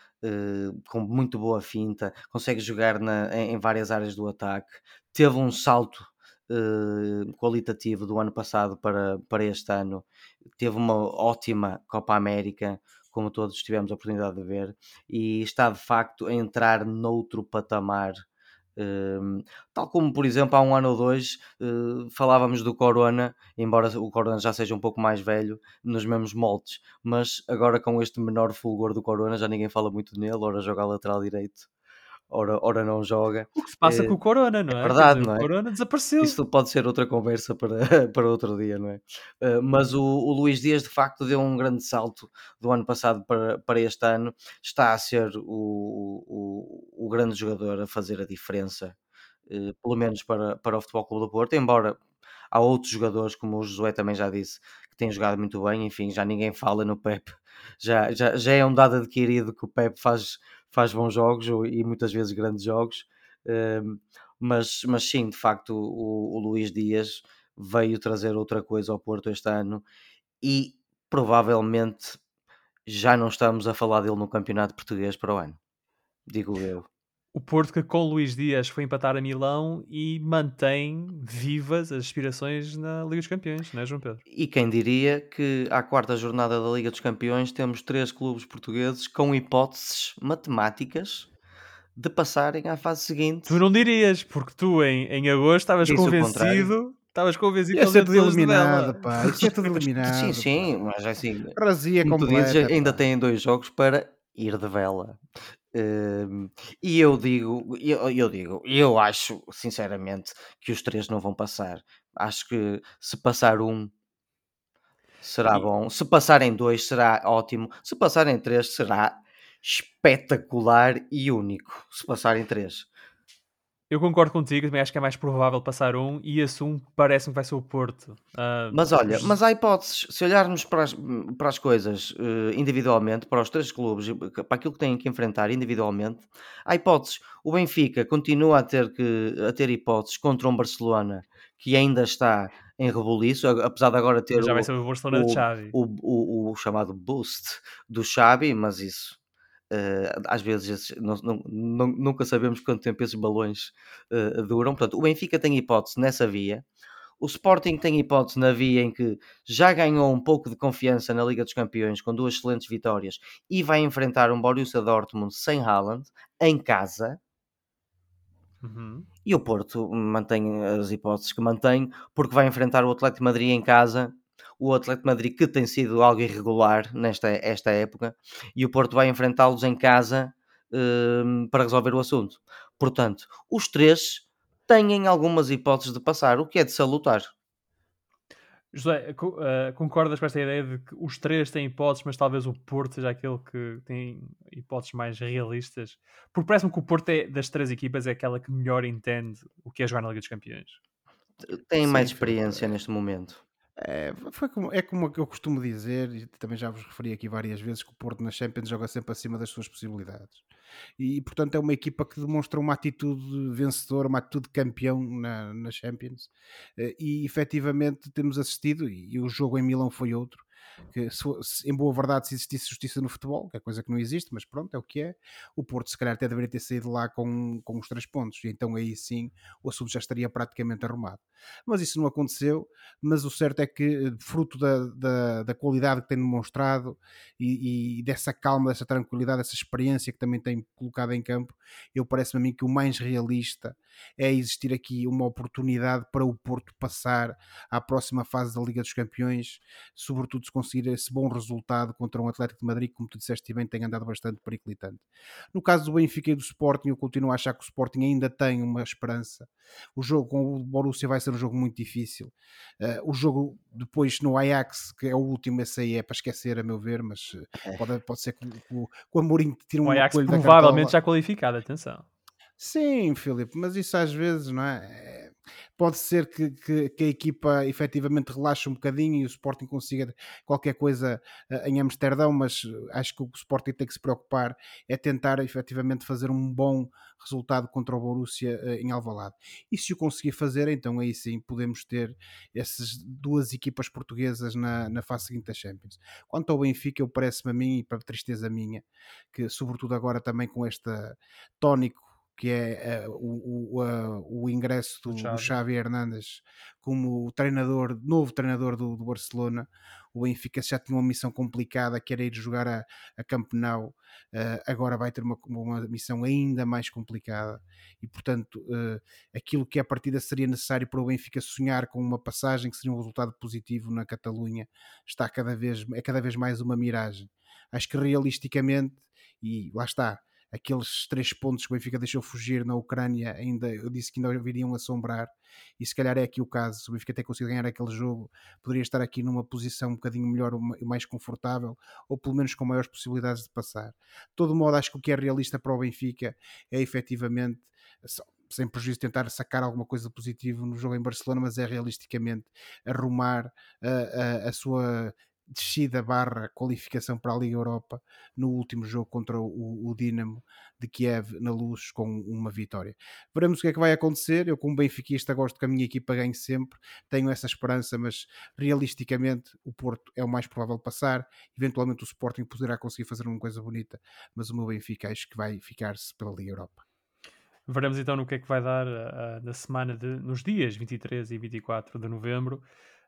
com muito boa finta, consegue jogar na, em, em, várias áreas do ataque. Teve um salto qualitativo do ano passado para, para este ano. Teve uma ótima Copa América, como todos tivemos a oportunidade de ver, e está de facto a entrar noutro patamar Uh, tal como, por exemplo, há um ano ou dois uh, falávamos do Corona, embora o Corona já seja um pouco mais velho, nos mesmos moldes, mas agora com este menor fulgor do Corona já ninguém fala muito nele, ora joga a lateral direito ora, ora não joga. O que se passa é, com o Corona, não é? É verdade, dizer, não é? O Corona desapareceu. Isso pode ser outra conversa para, [laughs] para outro dia, não é? Uh, mas o, o Luís Dias, de facto, deu um grande salto do ano passado para, para este ano. Está a ser o, o, o grande jogador a fazer a diferença, uh, pelo menos para, para o Futebol Clube do Porto, embora há outros jogadores, como o Josué também já disse, que têm jogado muito bem, enfim, já ninguém fala no Pep. Já, já, já é um dado adquirido que o Pep faz faz bons jogos e muitas vezes grandes jogos, uh, mas, mas sim, de facto, o, o Luís Dias veio trazer outra coisa ao Porto este ano e provavelmente já não estamos a falar dele no campeonato português para o ano, digo eu. O Porto que com Luís Dias foi empatar a Milão e mantém vivas as aspirações na Liga dos Campeões, não é, João Pedro? E quem diria que à quarta jornada da Liga dos Campeões temos três clubes portugueses com hipóteses matemáticas de passarem à fase seguinte. Tu não dirias, porque tu em, em agosto estavas convencido Estavas convencido Isso é tudo eliminado, pá. Isso é tudo [laughs] eliminado. sim, sim, mas é assim. Razia completa. Dizes, ainda têm dois jogos para ir de vela. Uh, e eu digo, eu, eu digo, eu acho sinceramente que os três não vão passar. Acho que se passar um será e... bom, se passarem dois será ótimo, se passarem três será espetacular e único. Se passarem três. Eu concordo contigo, também acho que é mais provável passar um e esse um parece-me que vai ser o Porto. Uh, mas olha, mas há hipóteses, se olharmos para as, para as coisas uh, individualmente, para os três clubes, para aquilo que têm que enfrentar individualmente, há hipóteses. O Benfica continua a ter, que, a ter hipóteses contra um Barcelona que ainda está em rebuliço, apesar de agora ter Já o, vai ser o, Barcelona o, de Xavi. O, o, o, chamado boost do Xavi, mas isso Uh, às vezes não, não, não, nunca sabemos quanto tempo esses balões uh, duram. Portanto, o Benfica tem hipótese nessa via. O Sporting tem hipótese na via em que já ganhou um pouco de confiança na Liga dos Campeões com duas excelentes vitórias e vai enfrentar um Borussia Dortmund sem Haaland em casa. Uhum. E o Porto mantém as hipóteses que mantém porque vai enfrentar o Atlético Madrid em casa o Atlético Madrid que tem sido algo irregular nesta esta época e o Porto vai enfrentá-los em casa um, para resolver o assunto. Portanto, os três têm algumas hipóteses de passar, o que é de salutar. José, uh, concordas com esta ideia de que os três têm hipóteses, mas talvez o Porto seja aquele que tem hipóteses mais realistas? Porque parece-me que o Porto é, das três equipas é aquela que melhor entende o que é jogar na Liga dos Campeões. Tem mais experiência neste momento. É, foi como, é como eu costumo dizer, e também já vos referi aqui várias vezes, que o Porto na Champions joga sempre acima das suas possibilidades. E, portanto, é uma equipa que demonstra uma atitude vencedora, uma atitude de campeão na, na Champions. Eh, e efetivamente temos assistido, e, e o jogo em Milão foi outro, que se, se, em boa verdade se existisse justiça no futebol, que é coisa que não existe, mas pronto, é o que é, o Porto se calhar até deveria ter saído lá com, com os três pontos, e então aí sim o assunto já estaria praticamente arrumado. Mas isso não aconteceu, mas o certo é que, fruto da, da, da qualidade que tem demonstrado e, e, dessa calma, dessa tranquilidade, dessa experiência que também tem colocado em campo, eu parece-me a mim que o mais realista é existir aqui uma oportunidade para o Porto passar à próxima fase da Liga dos Campeões, sobretudo se conseguir esse bom resultado contra um Atlético de Madrid que, como tu disseste bem, tem andado bastante periclitante. No caso do Benfica e do Sporting, eu continuo a achar que o Sporting ainda tem uma esperança. O jogo com o Borussia vai ser um jogo muito difícil. Uh, o jogo depois no Ajax, que é o último, esse aí é para esquecer, a meu ver, mas é. pode, pode ser que o, o Amorim tire um o Ajax provavelmente já qualificado, atenção. Sim, Filipe, mas isso às vezes, não é? Pode ser que, que, que, a equipa efetivamente relaxe um bocadinho e o Sporting consiga qualquer coisa uh, em Amsterdão, mas acho que o Sporting tem que se preocupar é tentar efetivamente fazer um bom resultado contra o Borussia uh, em Alvalade. E se o conseguir fazer, então aí sim podemos ter essas duas equipas portuguesas na, na fase seguinte da Champions. Quanto ao Benfica, eu parece-me a mim, e para tristeza minha, que sobretudo agora também com este tónico que é uh, o, o, uh, o, ingresso do, do, Xavi Hernandes como treinador, novo treinador do, do, Barcelona. O Benfica já tinha uma missão complicada, que era ir jogar a, a Camp Nou, uh, agora vai ter uma, uma missão ainda mais complicada e, portanto, aquilo que a partida seria necessário para o Benfica sonhar com uma passagem que seria um resultado positivo na Catalunha está cada vez, é cada vez mais uma miragem. Acho que realisticamente, e lá está, aqueles três pontos que o Benfica deixou fugir na Ucrânia, ainda eu disse que ainda viriam assombrar, e se calhar é aqui o caso. Se o Benfica até conseguir ganhar aquele jogo, poderia estar aqui numa posição um bocadinho melhor e mais confortável, ou pelo menos com maiores possibilidades de passar. De todo modo, acho que o que é realista para o Benfica é efetivamente sem prejuízo tentar sacar alguma coisa positiva no jogo em Barcelona, mas é realisticamente arrumar a, a, a sua descida barra qualificação para a Liga Europa no último jogo contra o, o Dinamo de Kiev na luz com uma vitória. Veremos o que é que vai acontecer. Eu, como benfiquista, gosto que a minha equipa ganhe sempre, tenho essa esperança, mas realisticamente o Porto é o mais provável passar. Eventualmente o Sporting poderá conseguir fazer uma coisa bonita, mas o meu Benfica acho que vai ficar-se pela Liga Europa. Veremos então no que é que vai dar uh, na semana de, nos dias 23 e 24 de novembro.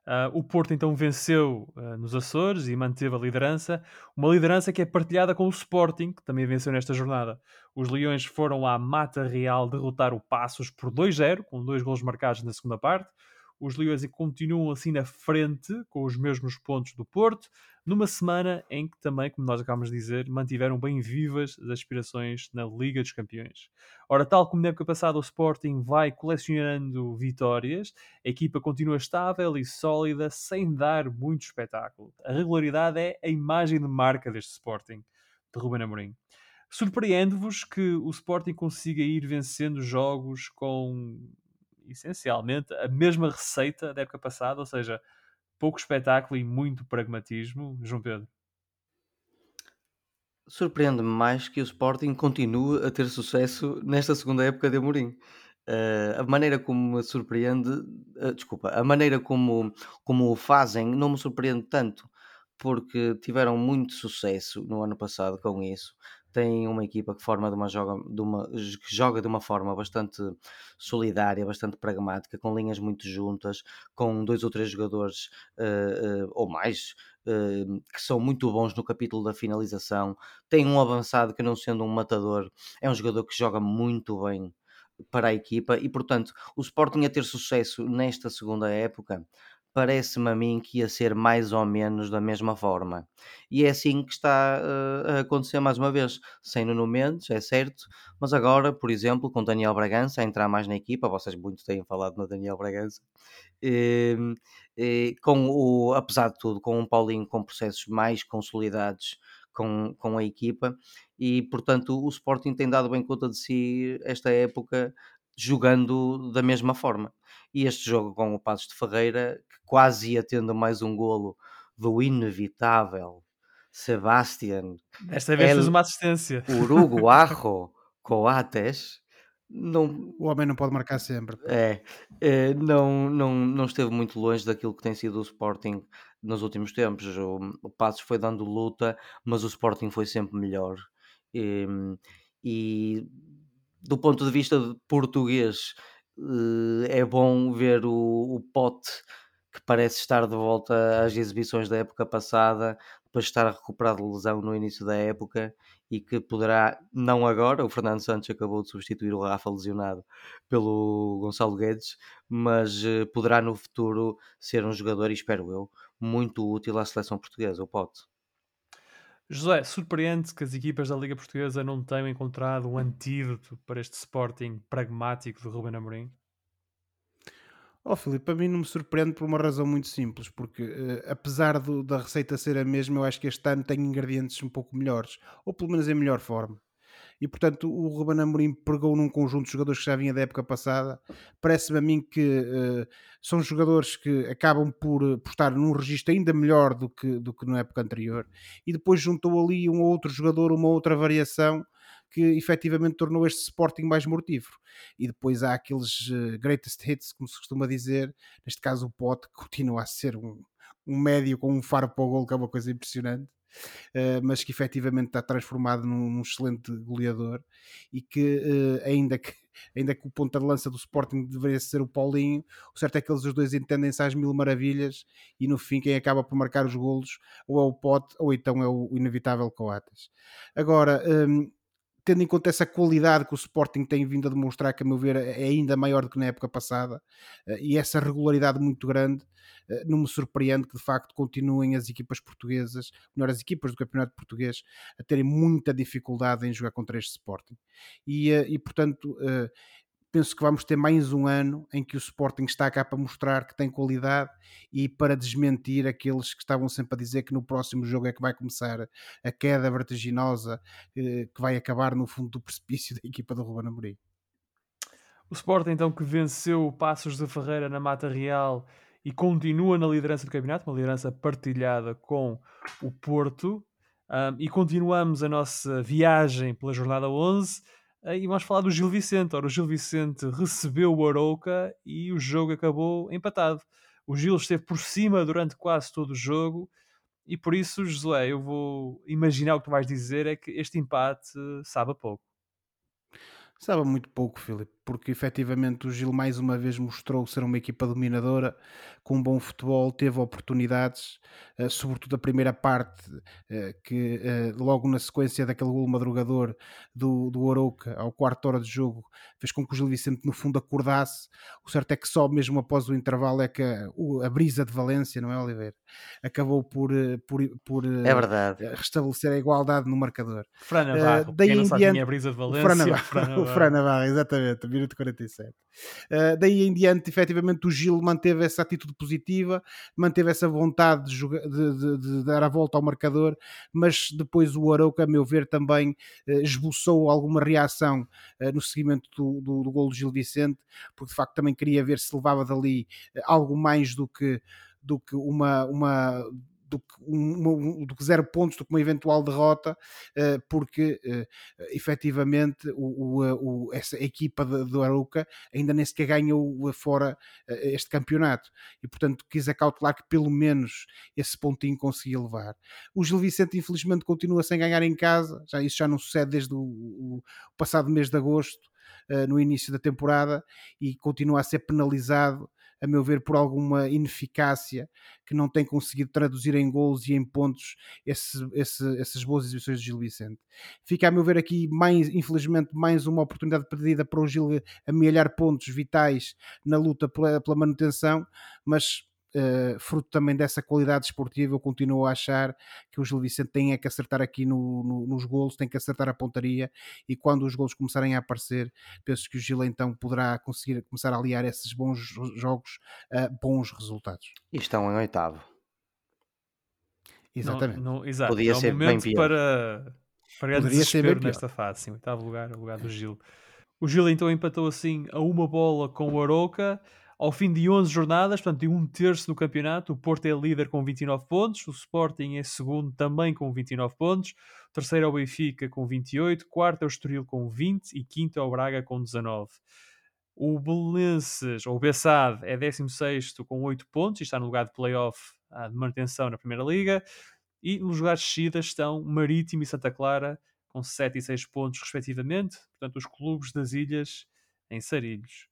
Uh, o Porto então venceu uh, nos Açores e manteve a liderança, uma liderança que é partilhada com o Sporting, que também venceu nesta jornada. Os Leões foram à Mata Real derrotar o Passos por 2-0, com dois gols marcados na segunda parte os Leões continuam assim na frente, com os mesmos pontos do Porto, numa semana em que também, como nós acabamos de dizer, mantiveram bem vivas as aspirações na Liga dos Campeões. Ora, tal como na época passada o Sporting vai colecionando vitórias, a equipa continua estável e sólida, sem dar muito espetáculo. A regularidade é a imagem de marca deste Sporting, de Ruben Amorim. Surpreende-vos que o Sporting consiga ir vencendo jogos com essencialmente a mesma receita da época passada, ou seja, pouco espetáculo e muito pragmatismo. João Pedro. Surpreende-me mais que o Sporting continue a ter sucesso nesta segunda época de Amorim. Uh, a maneira como me surpreende, uh, desculpa, a maneira como, como o fazem não me surpreende tanto, porque tiveram muito sucesso no ano passado com isso tem uma equipa que forma de uma joga de uma que joga de uma forma bastante solidária, bastante pragmática, com linhas muito juntas, com dois ou três jogadores uh, uh, ou mais uh, que são muito bons no capítulo da finalização. Tem um avançado que não sendo um matador, é um jogador que joga muito bem para a equipa e portanto o Sporting a ter sucesso nesta segunda época parece-me a mim que ia ser mais ou menos da mesma forma. E é assim que está uh, a acontecer mais uma vez, sem Nuno Mendes, é certo, mas agora, por exemplo, com Daniel Bragança a entrar mais na equipa, vocês muito têm falado no Daniel Bragança, e, ehm, e, com o, apesar de tudo, com um Paulinho com processos mais consolidados com, com a equipa, e portanto o Sporting tem dado bem conta de si esta época jogando da mesma forma. E este jogo com o Passos de Ferreira, que quase ia tendo mais um golo do inevitável Sebastian. Desta vez fez uma assistência. Uruguajo [laughs] Coates. Não, o homem não pode marcar sempre. É, é, não, não, não esteve muito longe daquilo que tem sido o Sporting nos últimos tempos. O, o Passos foi dando luta, mas o Sporting foi sempre melhor. E, e do ponto de vista português, eh, é bom ver o, o Pote que parece estar de volta às exibições da época passada, depois de estar a recuperar de lesão no início da época e que poderá, não agora, o Fernando Santos acabou de substituir o Rafa lesionado pelo Gonçalo Guedes, mas uh, poderá no futuro ser um jogador, e espero eu, muito útil à seleção portuguesa, o Pote. José, surpreende que as equipas da Liga Portuguesa não tenham encontrado um antídoto para este Sporting pragmático de Ruben Amorim? Oh, Filipe, para mim não me surpreende por uma razão muito simples, porque uh, apesar do, da receita ser a mesma, eu acho que este ano tem ingredientes um pouco melhores, ou pelo menos em melhor forma e portanto o Ruben Amorim pegou num conjunto de jogadores que já vinha da época passada. Parece-me a mim que uh, são jogadores que acabam por, eh, por estar num registro ainda melhor do que, do que na época anterior e depois juntou ali um outro jogador, uma outra variação que efetivamente tornou este Sporting mais mortífero. E depois há aqueles uh, greatest hits, como se costuma dizer, neste caso o Pote, que continua a ser um, um médio com um faro para o gol, que é uma coisa impressionante. Uh, mas que efetivamente está transformado num, excelente goleador e que, uh, ainda que [laughs] ainda que o ponta de lança do Sporting deveria ser o Paulinho, o certo é que eles os dois entendem-se às mil maravilhas e no fim quem acaba por marcar os golos ou é o Pote ou então é o inevitável Coates. Agora, um, tendo em conta essa qualidade que o Sporting tem vindo a demonstrar, que a meu ver é ainda maior do que na época passada, eh, e essa regularidade muito grande, eh, não me surpreende que de facto continuem as equipas portuguesas, melhor, as equipas do campeonato português, a terem muita dificuldade em jogar contra este Sporting. E, eh, e portanto, penso que vamos ter mais um ano em que o Sporting está cá para mostrar que tem qualidade e para desmentir aqueles que estavam sempre a dizer que no próximo jogo é que vai começar a queda vertiginosa eh, que vai acabar no fundo do precipício [laughs] da equipa do Ruben Amorim. O Sporting então que venceu o Passos de Ferreira na Mata Real e continua na liderança do campeonato, uma liderança partilhada com o Porto. Um, e continuamos a nossa viagem pela jornada 11 e vamos falar do Gil Vicente. Ora, o Gil Vicente recebeu o Arouca e o jogo acabou empatado. O Gil esteve por cima durante quase todo o jogo e por isso, Josué, eu vou imaginar o que tu vais dizer é que este empate sabe a pouco. Sabe muito pouco, Filipe, porque efetivamente o Gil mais uma vez mostrou ser uma equipa dominadora, com um bom futebol, teve oportunidades, eh, sobretudo a primeira parte, eh, que eh, logo na sequência daquele gol madrugador do, do Arouca, ao quarto hora de jogo, fez com que o Gil Vicente no fundo acordasse. O certo é que só mesmo após o intervalo é que a, a brisa de Valência, não é, Oliveira? Acabou por, por, por é verdade. restabelecer a igualdade no marcador. Fran Navarro, uh, daí em diante, a brisa de Valência. Fran Navarro, Fran Navarro, exatamente, minuto 47. Uh, daí em diante, efetivamente, o Gil manteve essa atitude positiva, manteve essa vontade de, jogar, de, de, de dar a volta ao marcador, mas depois o Arauca, a meu ver, também uh, esboçou alguma reação uh, no seguimento do, do, do gol do Gil Vicente, porque de facto também queria ver se levava dali algo mais do que do que uma, uma do que, do que zero pontos, do que uma eventual derrota, uh, porque uh, efetivamente o, o, o, essa equipa do Aruca ainda nem sequer ganhou fora este campeonato e portanto quis acautelar que pelo menos esse pontinho conseguia levar. O Gil Vicente infelizmente continua sem ganhar em casa, já, isso já não sucede desde o, o passado mês de agosto, no início da temporada e continua a ser penalizado a meu ver, por alguma ineficácia que não tem conseguido traduzir em gols e em pontos esse, esse, essas boas exibições do Gil Vicente. Fica, a meu ver, aqui, mais, infelizmente, mais uma oportunidade perdida para o Gil amealhar pontos vitais na luta pela, pela manutenção, mas uh, fruto também dessa qualidade esportiva, eu continuo a achar que o Gil Vicente tem é que acertar aqui no, no, nos golos, tem que acertar a pontaria e quando os golos começarem a aparecer, penso que o Gil então poderá conseguir começar a aliar esses bons jogos a bons resultados. E estão em oitavo. Exatamente. Não, não, exato. Podia é ser momento bem para, para Poderia ser nesta fase, sim, oitavo lugar, o lugar do Gil. O Gil então empatou assim a uma bola com o Aroca. Ao fim de 11 jornadas, portanto, de um terço do campeonato, o Porto é líder com 29 pontos, o Sporting é segundo também com 29 pontos, o terceiro é o Benfica com 28, quarto é o Estoril com 20 e quinto é o Braga com 19. O Belenenses, ou o Bessade, é 16 com 8 pontos e está no lugar de playoff ah, de manutenção na Primeira Liga. E nos lugares descidas estão Marítimo e Santa Clara com 7 e 6 pontos, respectivamente. Portanto, os clubes das ilhas em Sarilhos.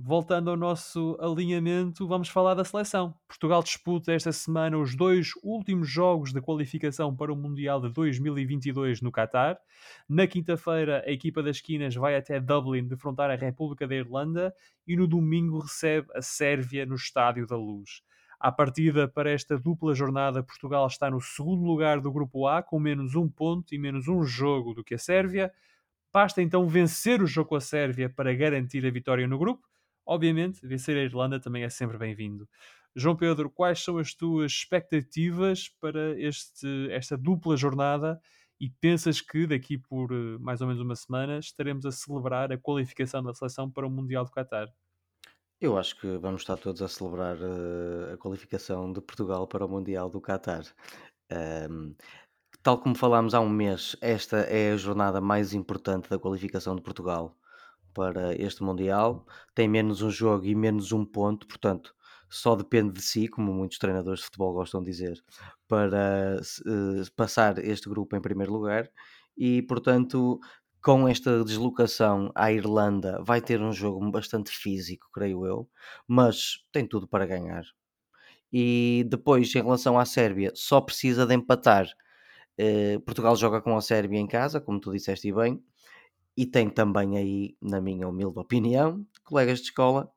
Voltando ao nosso alinhamento, vamos falar da seleção. Portugal disputa esta semana os dois últimos jogos de qualificação para o Mundial de 2022 no Qatar. Na quinta-feira, a equipa das esquinas vai até Dublin defrontar a República da Irlanda e no domingo recebe a Sérvia no Estádio da Luz. À partida para esta dupla jornada, Portugal está no segundo lugar do Grupo A, com menos um ponto e menos um jogo do que a Sérvia. Basta então vencer o jogo com a Sérvia para garantir a vitória no grupo Obviamente, vencer a Irlanda também é sempre bem-vindo. João Pedro, quais são as tuas expectativas para este, esta dupla jornada e pensas que daqui por eh, mais ou menos uma semana estaremos a celebrar a qualificação da seleção para o Mundial do Qatar? Eu acho que vamos estar todos a celebrar uh, a qualificação de Portugal para o Mundial do Qatar. Um, tal como falámos há um mês, esta é a jornada mais importante da qualificação de Portugal para este Mundial, tem menos um jogo e menos um ponto, portanto, só depende de si, como muitos treinadores de futebol gostam de dizer, para uh, passar este grupo em primeiro lugar. E, portanto, com esta deslocação à Irlanda, vai ter um jogo bastante físico, creio eu, mas tem tudo para ganhar. E depois, em relação à Sérvia, só precisa de empatar. Uh, Portugal joga com a Sérvia em casa, como tu disseste bem, e tem também aí, na minha humilde opinião, colegas de escola,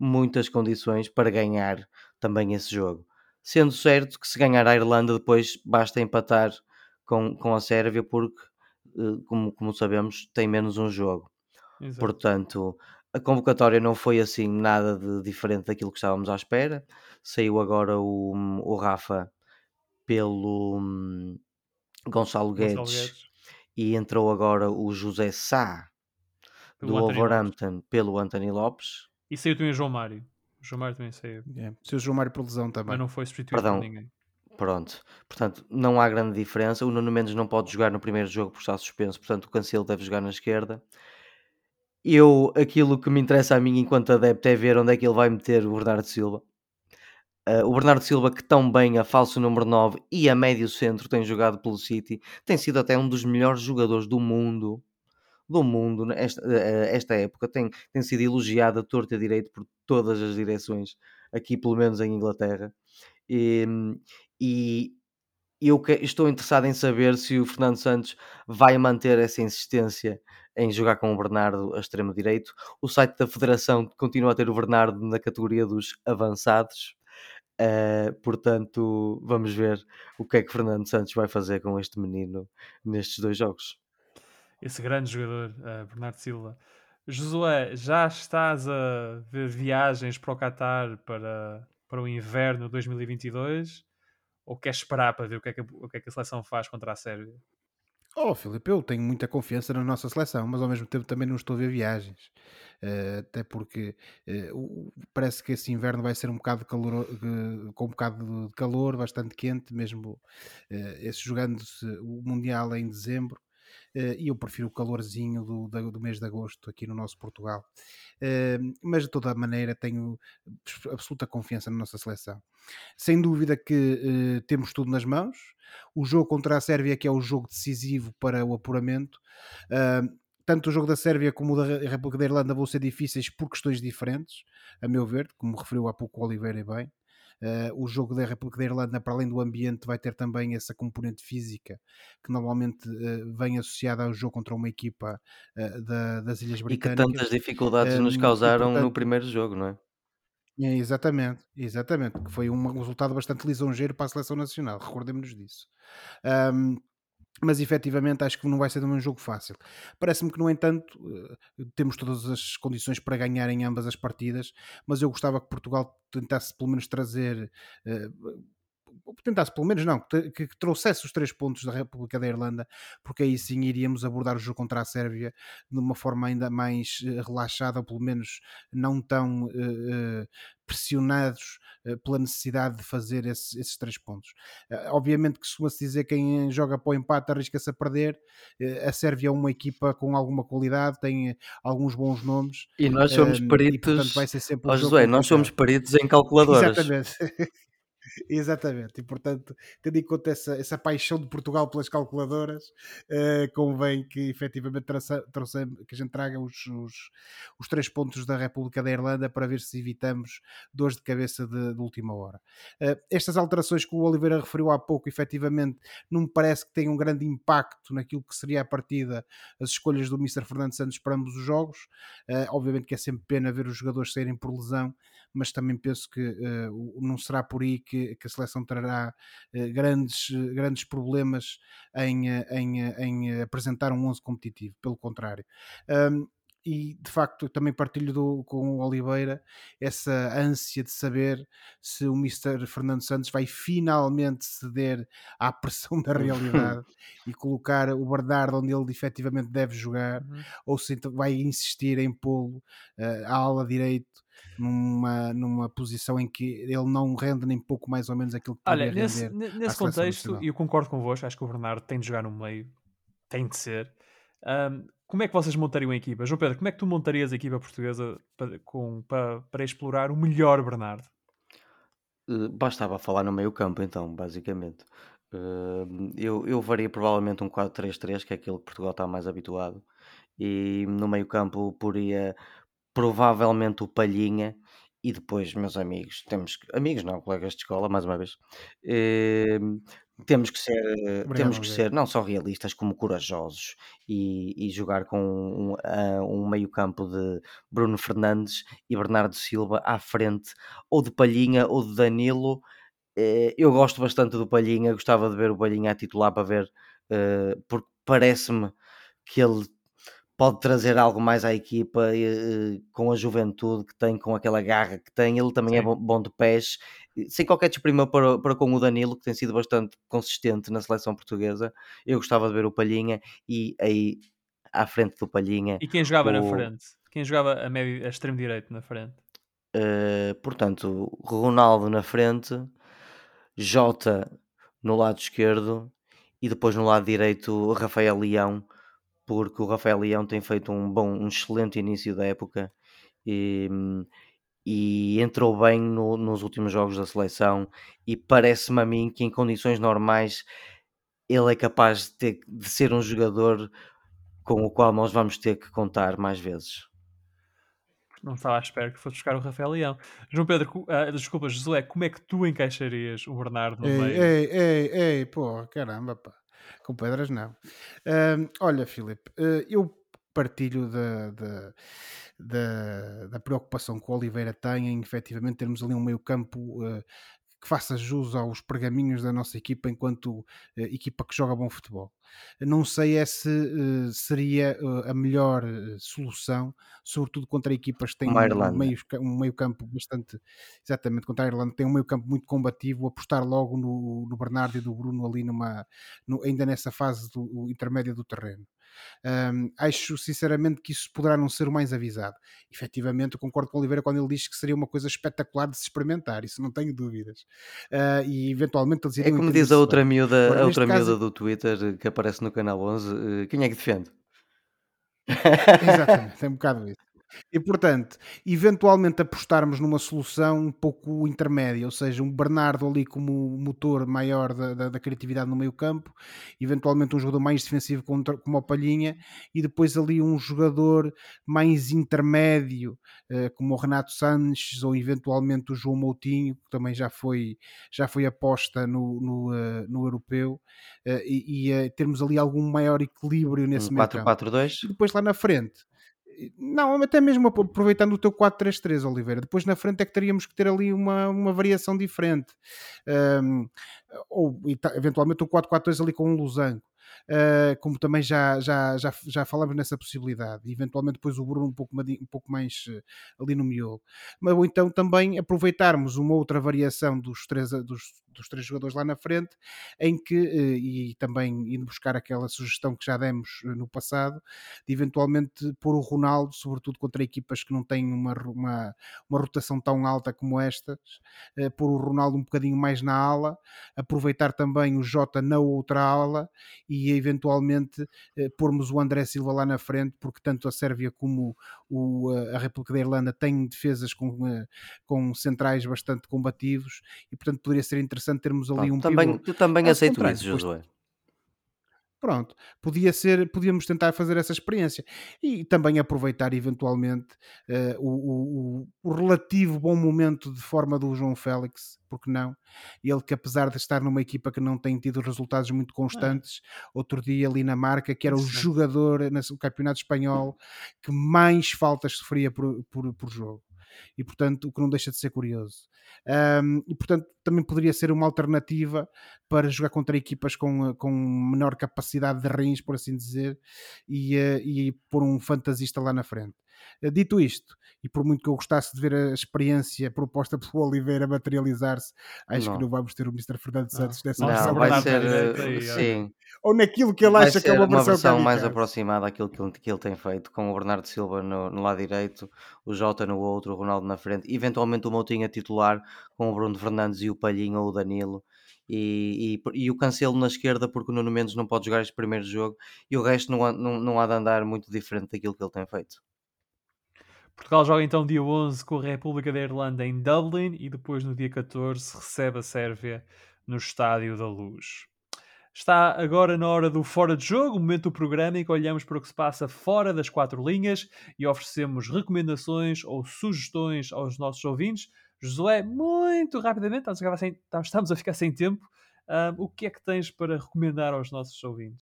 muitas condições para ganhar também esse jogo. Sendo certo que se ganhar a Irlanda depois basta empatar com, com a Sérvia porque, eh, como, como sabemos, tem menos um jogo. Exato. Portanto, a convocatória não foi assim nada de diferente daquilo que estávamos à espera. Saiu agora o, o Rafa pelo hum, Gonçalo, Gonçalo Guedes, Guedes, e entrou agora o José Sá do Wolverhampton pelo Anthony Lopes. E saiu também o João Mário. O João Mário também saiu. É. Saiu o João Mário por lesão também. Mas não foi substituído Perdão. por ninguém. Pronto, portanto, não há grande diferença. O Nuno Mendes não pode jogar no primeiro jogo por estar suspenso, portanto, o Cancelo deve jogar na esquerda. Eu, aquilo que me interessa a mim enquanto adepto é ver onde é que ele vai meter o Bernardo Silva. Uh, o Bernardo Silva, que tão bem a falso número 9 e a médio centro tem jogado pelo City, tem sido até um dos melhores jogadores do mundo. Do mundo, esta, uh, esta época tem, tem sido elogiado a torta e a direito por todas as direções, aqui pelo menos em Inglaterra. E, e eu que, estou interessado em saber se o Fernando Santos vai manter essa insistência em jogar com o Bernardo a extremo direito. O site da Federação continua a ter o Bernardo na categoria dos avançados. Uh, portanto, vamos ver o que é que Fernando Santos vai fazer com este menino nestes dois jogos. Esse grande jogador, uh, Bernardo Silva. Josué, já estás a ver viagens para o Qatar para, para o inverno 2022? Ou queres esperar para ver o que, é que, o que é que a seleção faz contra a Sérvia? Oh, Filipe, eu tenho muita confiança na nossa seleção, mas ao mesmo tempo também não estou a ver viagens. Uh, até porque uh, parece que esse inverno vai ser um bocado calor, uh, com um bocado de calor, bastante quente, mesmo esse jogando-se o Mundial em dezembro. E eu prefiro o calorzinho do, do mês de agosto aqui no nosso Portugal. mas de toda maneira tenho absoluta confiança na nossa seleção. Sem dúvida que temos tudo nas mãos o jogo contra a Sérvia, que é o jogo decisivo para o apuramento. Tanto o jogo da Sérvia como o da República da Irlanda vão ser difíceis por questões diferentes, a meu ver, como referiu há pouco o Oliveira bem. Uh, o jogo da República da Irlanda, para além do ambiente, vai ter também essa componente física que normalmente uh, vem associada ao jogo contra uma equipa uh, da, das Ilhas Britânicas. E que tantas dificuldades nos causaram portanto, no primeiro jogo, não é? É, exatamente, exatamente, que foi um resultado bastante lisonjeiro para a seleção nacional, recordemos-nos disso. Um, mas efetivamente acho que não vai ser também um jogo fácil. Parece-me que, no entanto, eh, temos todas as condições para ganhar em ambas as partidas, mas eu gostava que Portugal tentasse pelo menos trazer uh, tentasse pelo menos não, que, que, trouxesse os três pontos da República da Irlanda, porque aí sim iríamos abordar o jogo contra a Sérvia de uma forma ainda mais uh, relaxada, ou pelo menos não tão uh, pressionados pela necessidade de fazer esse, esses três pontos. obviamente que costuma-se dizer que quem joga para o empate arrisca-se a perder. a Sérvia é uma equipa com alguma qualidade, tem alguns bons nomes. E nós somos peritos. E, portanto, vai ser sempre um Josué, nós somos peritos em calculadoras. Exatamente. [laughs] [laughs] Exatamente, e portanto, tendo em conta essa, essa paixão de Portugal pelas calculadoras, uh, convém que efetivamente traça, traça, que a gente traga os, os, os, três pontos da República da Irlanda para ver se evitamos dores de cabeça de, de última hora. Uh, estas alterações que o Oliveira referiu há pouco, efetivamente, não me parece que tenham um grande impacto naquilo que seria a partida, as escolhas do Mr. Fernando Santos para ambos os jogos. Uh, obviamente que é sempre pena ver os jogadores saírem por lesão, mas também penso que não será por aí que, que a seleção terá uh, grandes, grandes problemas em, em, em apresentar um 11 competitivo, pelo contrário. Um, e de facto também partilho do, com o Oliveira essa ânsia de saber se o Mr. Fernando Santos vai finalmente ceder à pressão da realidade [laughs] e colocar o Bernardo onde ele efetivamente deve jogar uhum. ou se vai insistir em pô-lo uh, à ala direito numa, numa posição em que ele não rende nem pouco mais ou menos aquilo que Olha, nesse, nesse contexto, e eu concordo convosco, acho que o Bernardo tem de jogar no meio, tem de ser. Um, como é que vocês montariam a equipa? João Pedro, como é que tu montarias a equipa portuguesa para, com, para, para explorar o melhor Bernardo? Uh, bastava falar no meio campo então, basicamente. Uh, eu, eu faria provavelmente um 4-3-3, que é aquilo que Portugal está mais habituado. E no meio campo poria provavelmente o Palhinha e depois, meus amigos, temos que, amigos não, colegas de escola, mais uma vez, eh, temos que ser, Obrigado, temos que ser não só realistas como corajosos e, e jogar com um, um meio-campo de Bruno Fernandes e Bernardo Silva à frente, ou de Palhinha ou de Danilo. Eh, eu gosto bastante do Palhinha, gostava de ver o Palhinha a titular para ver, eh, porque parece-me que ele pode trazer algo mais à equipa eh, com a juventude que tem, com aquela garra que tem. Ele também é Sim. é bom, bom, de pés, sem qualquer desprima para, para com o Danilo, que tem sido bastante consistente na seleção portuguesa. Eu gostava de ver o Palhinha e aí à frente do Palhinha. E quem jogava o... na frente? Quem jogava a, médio, a extremo direito na frente? Uh, portanto, Ronaldo na frente, Jota no lado esquerdo e depois no lado direito Rafael Leão porque o Rafael Leão tem feito um bom, um excelente início da época e, e entrou bem no, nos últimos jogos da seleção e parece-me a mim que em condições normais ele é capaz de, ter, de ser um jogador com o qual nós vamos ter que contar mais vezes. Não estava à espera que fosse buscar o Rafael Leão. João Pedro, uh, desculpa, Josué, como é que tu encaixarias o Bernardo no ei, meio? Ei, ei, ei, pô, caramba, pá. Com pedras, não. Uh, olha, Filipe, uh, eu partilho da, da, da, da, preocupação que o Oliveira tem em efetivamente termos ali um meio campo uh, que faça jus aos pergaminhos da nossa equipa enquanto uh, equipa que joga bom futebol. Não sei é se uh, seria uh, a melhor solução, sobretudo contra equipas que têm um meio, um meio campo bastante, exatamente, contra a Irlanda, tem um meio campo muito combativo, apostar logo no, no Bernardo e do Bruno ali numa, no, ainda nessa fase do, intermédia do terreno. Um, acho sinceramente que isso poderá não ser o mais avisado. Efetivamente, eu concordo com o Oliveira quando ele diz que seria uma coisa espetacular de se experimentar, isso não tenho dúvidas. Uh, e eventualmente eles É como diz a outra miúda, Agora, a outra caso... miúda do Twitter que aparece no canal 11, uh, quem é que defende? Exatamente, é um bocado isso. E portanto, eventualmente apostarmos numa solução um pouco intermédia, ou seja, um Bernardo ali como motor maior da, da, da criatividade no meio campo, eventualmente um jogador mais defensivo como, como o Palhinha, e depois ali um jogador mais intermédio, uh, como o Renato Sanches, ou eventualmente o João Moutinho, que também já foi, já foi aposta no, no, uh, no europeu, uh, e, e termos ali algum maior equilíbrio nesse um meio 4 campo. 4-4-2? E depois lá na frente não, até mesmo aproveitando o teu 4-3-3, Oliveira. Depois na frente é que teríamos que ter ali uma, uma variação diferente. Um, ou eventualmente o 4-4-2 ali com um losango. Uh, como também já, já, já, já falamos nessa possibilidade, eventualmente depois o Bruno um pouco, um pouco mais uh, ali no miolo, mas ou então também aproveitarmos uma outra variação dos três, dos, dos três jogadores lá na frente, em que, eh, e também indo buscar aquela sugestão que já demos eh, no passado, de eventualmente pôr o Ronaldo, sobretudo contra equipas que não têm uma, uma, uma rotação tão alta como estas, eh, pôr o Ronaldo um bocadinho mais na ala, aproveitar também o Jota na outra ala e, e eventualmente eh, pormos o André Silva lá na frente, porque tanto a Sérvia como o, a República da Irlanda têm defesas com, eh, com centrais bastante combativos e portanto poderia ser interessante termos ali um também, pivô. Tu também aceito isso, Josué. Pronto, podia ser, podíamos tentar fazer essa experiência. E também aproveitar eventualmente uh, o, o, o, relativo bom momento de forma do João Félix, porque não? Ele que apesar de estar numa equipa que não tem tido resultados muito constantes, outro dia ali na marca, que era o jogador no campeonato espanhol que mais faltas sofria por, por, por jogo e portanto o que não deixa de ser curioso. Um, e portanto também poderia ser uma alternativa para jogar contra equipas com, com menor capacidade de rins, por assim dizer, e, uh, e pôr um fantasista lá na frente. Uh, dito isto, e por muito que eu gostasse de ver a experiência proposta pelo Oliveira materializar-se, acho não. que não vamos ter o Mr. Fernando Santos nessa não, vai ser, sim. Ou naquilo que ele vai acha que é uma versão, uma versão mais aproximada àquilo que ele, que ele tem feito, com o Bernardo Silva no, no, lado direito, o Jota no outro, o Ronaldo na frente, eventualmente o Moutinho a titular, com o Bruno Fernandes e o Palhinho ou o Danilo. E, e, e, o Cancelo na esquerda porque o Nuno Mendes não pode jogar este primeiro jogo e o resto não, não, não há de andar muito diferente daquilo que ele tem feito. Portugal joga então dia 11 com a República da Irlanda em Dublin e depois no dia 14 recebe a Sérvia no Estádio da Luz. Está agora na hora do fora de jogo, o momento do programa em que olhamos para o que se passa fora das quatro linhas e oferecemos recomendações ou sugestões aos nossos ouvintes. Josué, muito rapidamente, estamos a ficar sem tempo. Um, o que é que tens para recomendar aos nossos ouvintes?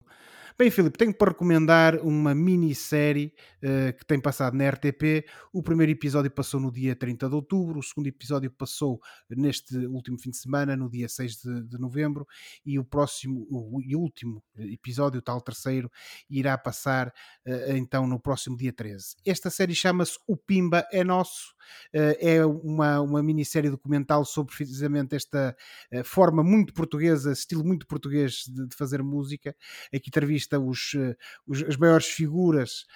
Bem, Filipe, tenho para recomendar uma minissérie uh, que tem passado na RTP. O primeiro episódio passou no dia 30 de outubro, o segundo episódio passou neste último fim de semana, no dia 6 de, de novembro, e o próximo o, e último episódio, o tal terceiro, irá passar uh, então no próximo dia 13. Esta série chama-se O Pimba é Nosso. Uh, é uma, uma minissérie documental sobre precisamente esta forma muito portuguesa, estilo muito português de, de fazer música. Aqui entrevista entrevista os, eh, os, as maiores figuras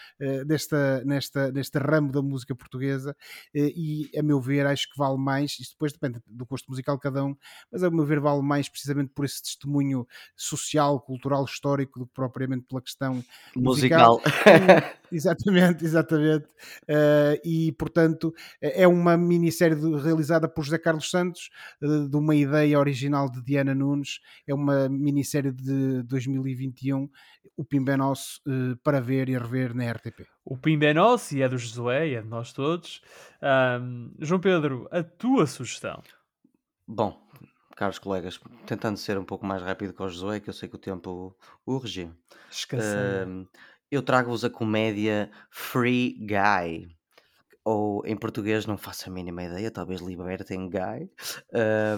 desta, nesta, neste ramo da música portuguesa uh, e, a meu ver, acho que vale mais, isto depois depende do gosto musical de cada um, mas a meu ver vale mais precisamente por esse testemunho social, cultural, histórico do que propriamente pela questão musical. musical. [laughs] exatamente, exatamente. E, portanto, é uma minissérie realizada por José Carlos Santos, de uma ideia original de Diana Nunes, é uma minissérie de 2021 o Pimba é nosso uh, para ver e rever na RTP. O Pimba é nosso e é do Josué e é de nós todos. Um, João Pedro, a tua sugestão? Bom, caros colegas, tentando ser um pouco mais rápido que o Josué, que eu sei que o tempo o regiu. Uh, eu trago-vos a comédia Free Guy ou em português não faço a mínima ideia, talvez libertem Guy.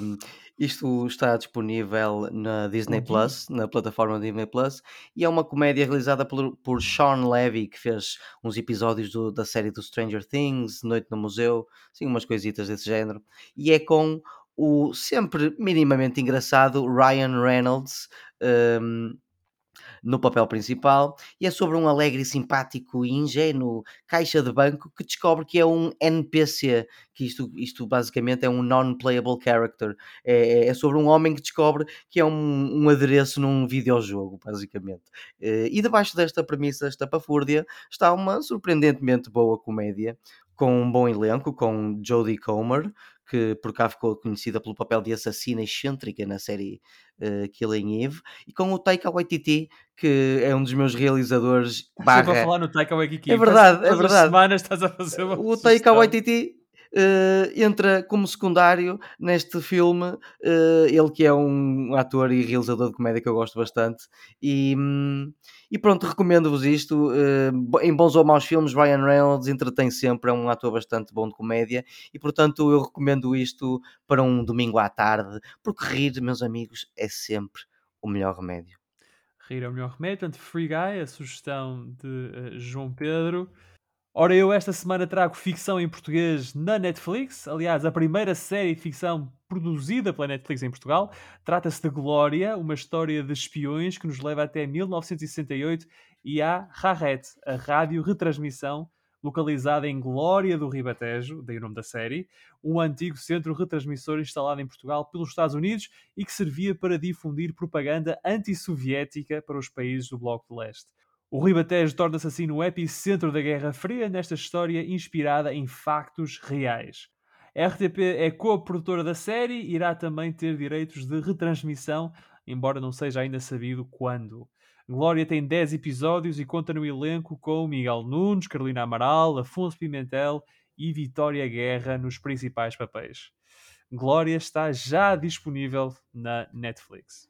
Um, isto está disponível na Disney Plus, na plataforma Disney Plus, e é uma comédia realizada por, por Sean Levy, que fez uns episódios do, da série do Stranger Things, Noite no Museu, assim, umas coisitas desse género, e é com o sempre minimamente engraçado Ryan Reynolds. Um, no papel principal, e é sobre um alegre, simpático e ingênuo caixa de banco que descobre que é um NPC, que isto, isto basicamente é um non-playable character. É, é, sobre um homem que descobre que é um, um adereço num videojogo, basicamente. Eh, e debaixo desta premissa estapafúrdia está uma surpreendentemente boa comédia, com um bom elenco, com Jodie Comer, que por cá ficou conhecida pelo papel de assassina excêntrica na série uh, Killing Eve, e com o Taika Waititi, que é um dos meus realizadores. Barra... Sempre a falar no Taika Waititi. É verdade, é verdade. semanas estás a fazer uma O Taika Waititi uh, entra como secundário neste filme. Uh, ele que é um ator e realizador de comédia que eu gosto bastante. E, um, e pronto, recomendo-vos isto. Uh, em bons ou maus filmes, Ryan Reynolds entretém sempre, é um ator bastante bom de comédia. E portanto, eu recomendo isto para um domingo à tarde, porque rir, meus amigos, é sempre o melhor remédio. Rir é o melhor remédio. Portanto, Free Guy, a sugestão de João Pedro. Ora, eu esta semana trago ficção em português na Netflix. Aliás, a primeira série de ficção produzida pela Netflix em Portugal. Trata-se de Glória, uma história de espiões que nos leva até 1968 e à Raret, a rádio retransmissão localizada em Glória do Ribatejo, daí o nome da série, um antigo centro retransmissor instalado em Portugal pelos Estados Unidos e que servia para difundir propaganda antissoviética para os países do Bloco de Leste. O Ribatejo torna-se assim no epicentro da Guerra Fria nesta história inspirada em factos reais. A RTP é co-produtora da série e irá também ter direitos de retransmissão, embora não seja ainda sabido quando. Glória tem 10 episódios e conta no elenco com Miguel Nunes, Carolina Amaral, Afonso Pimentel e Vitória Guerra nos principais papéis. Glória está já disponível na Netflix.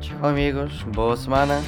Tchau, amigos. Boa semana.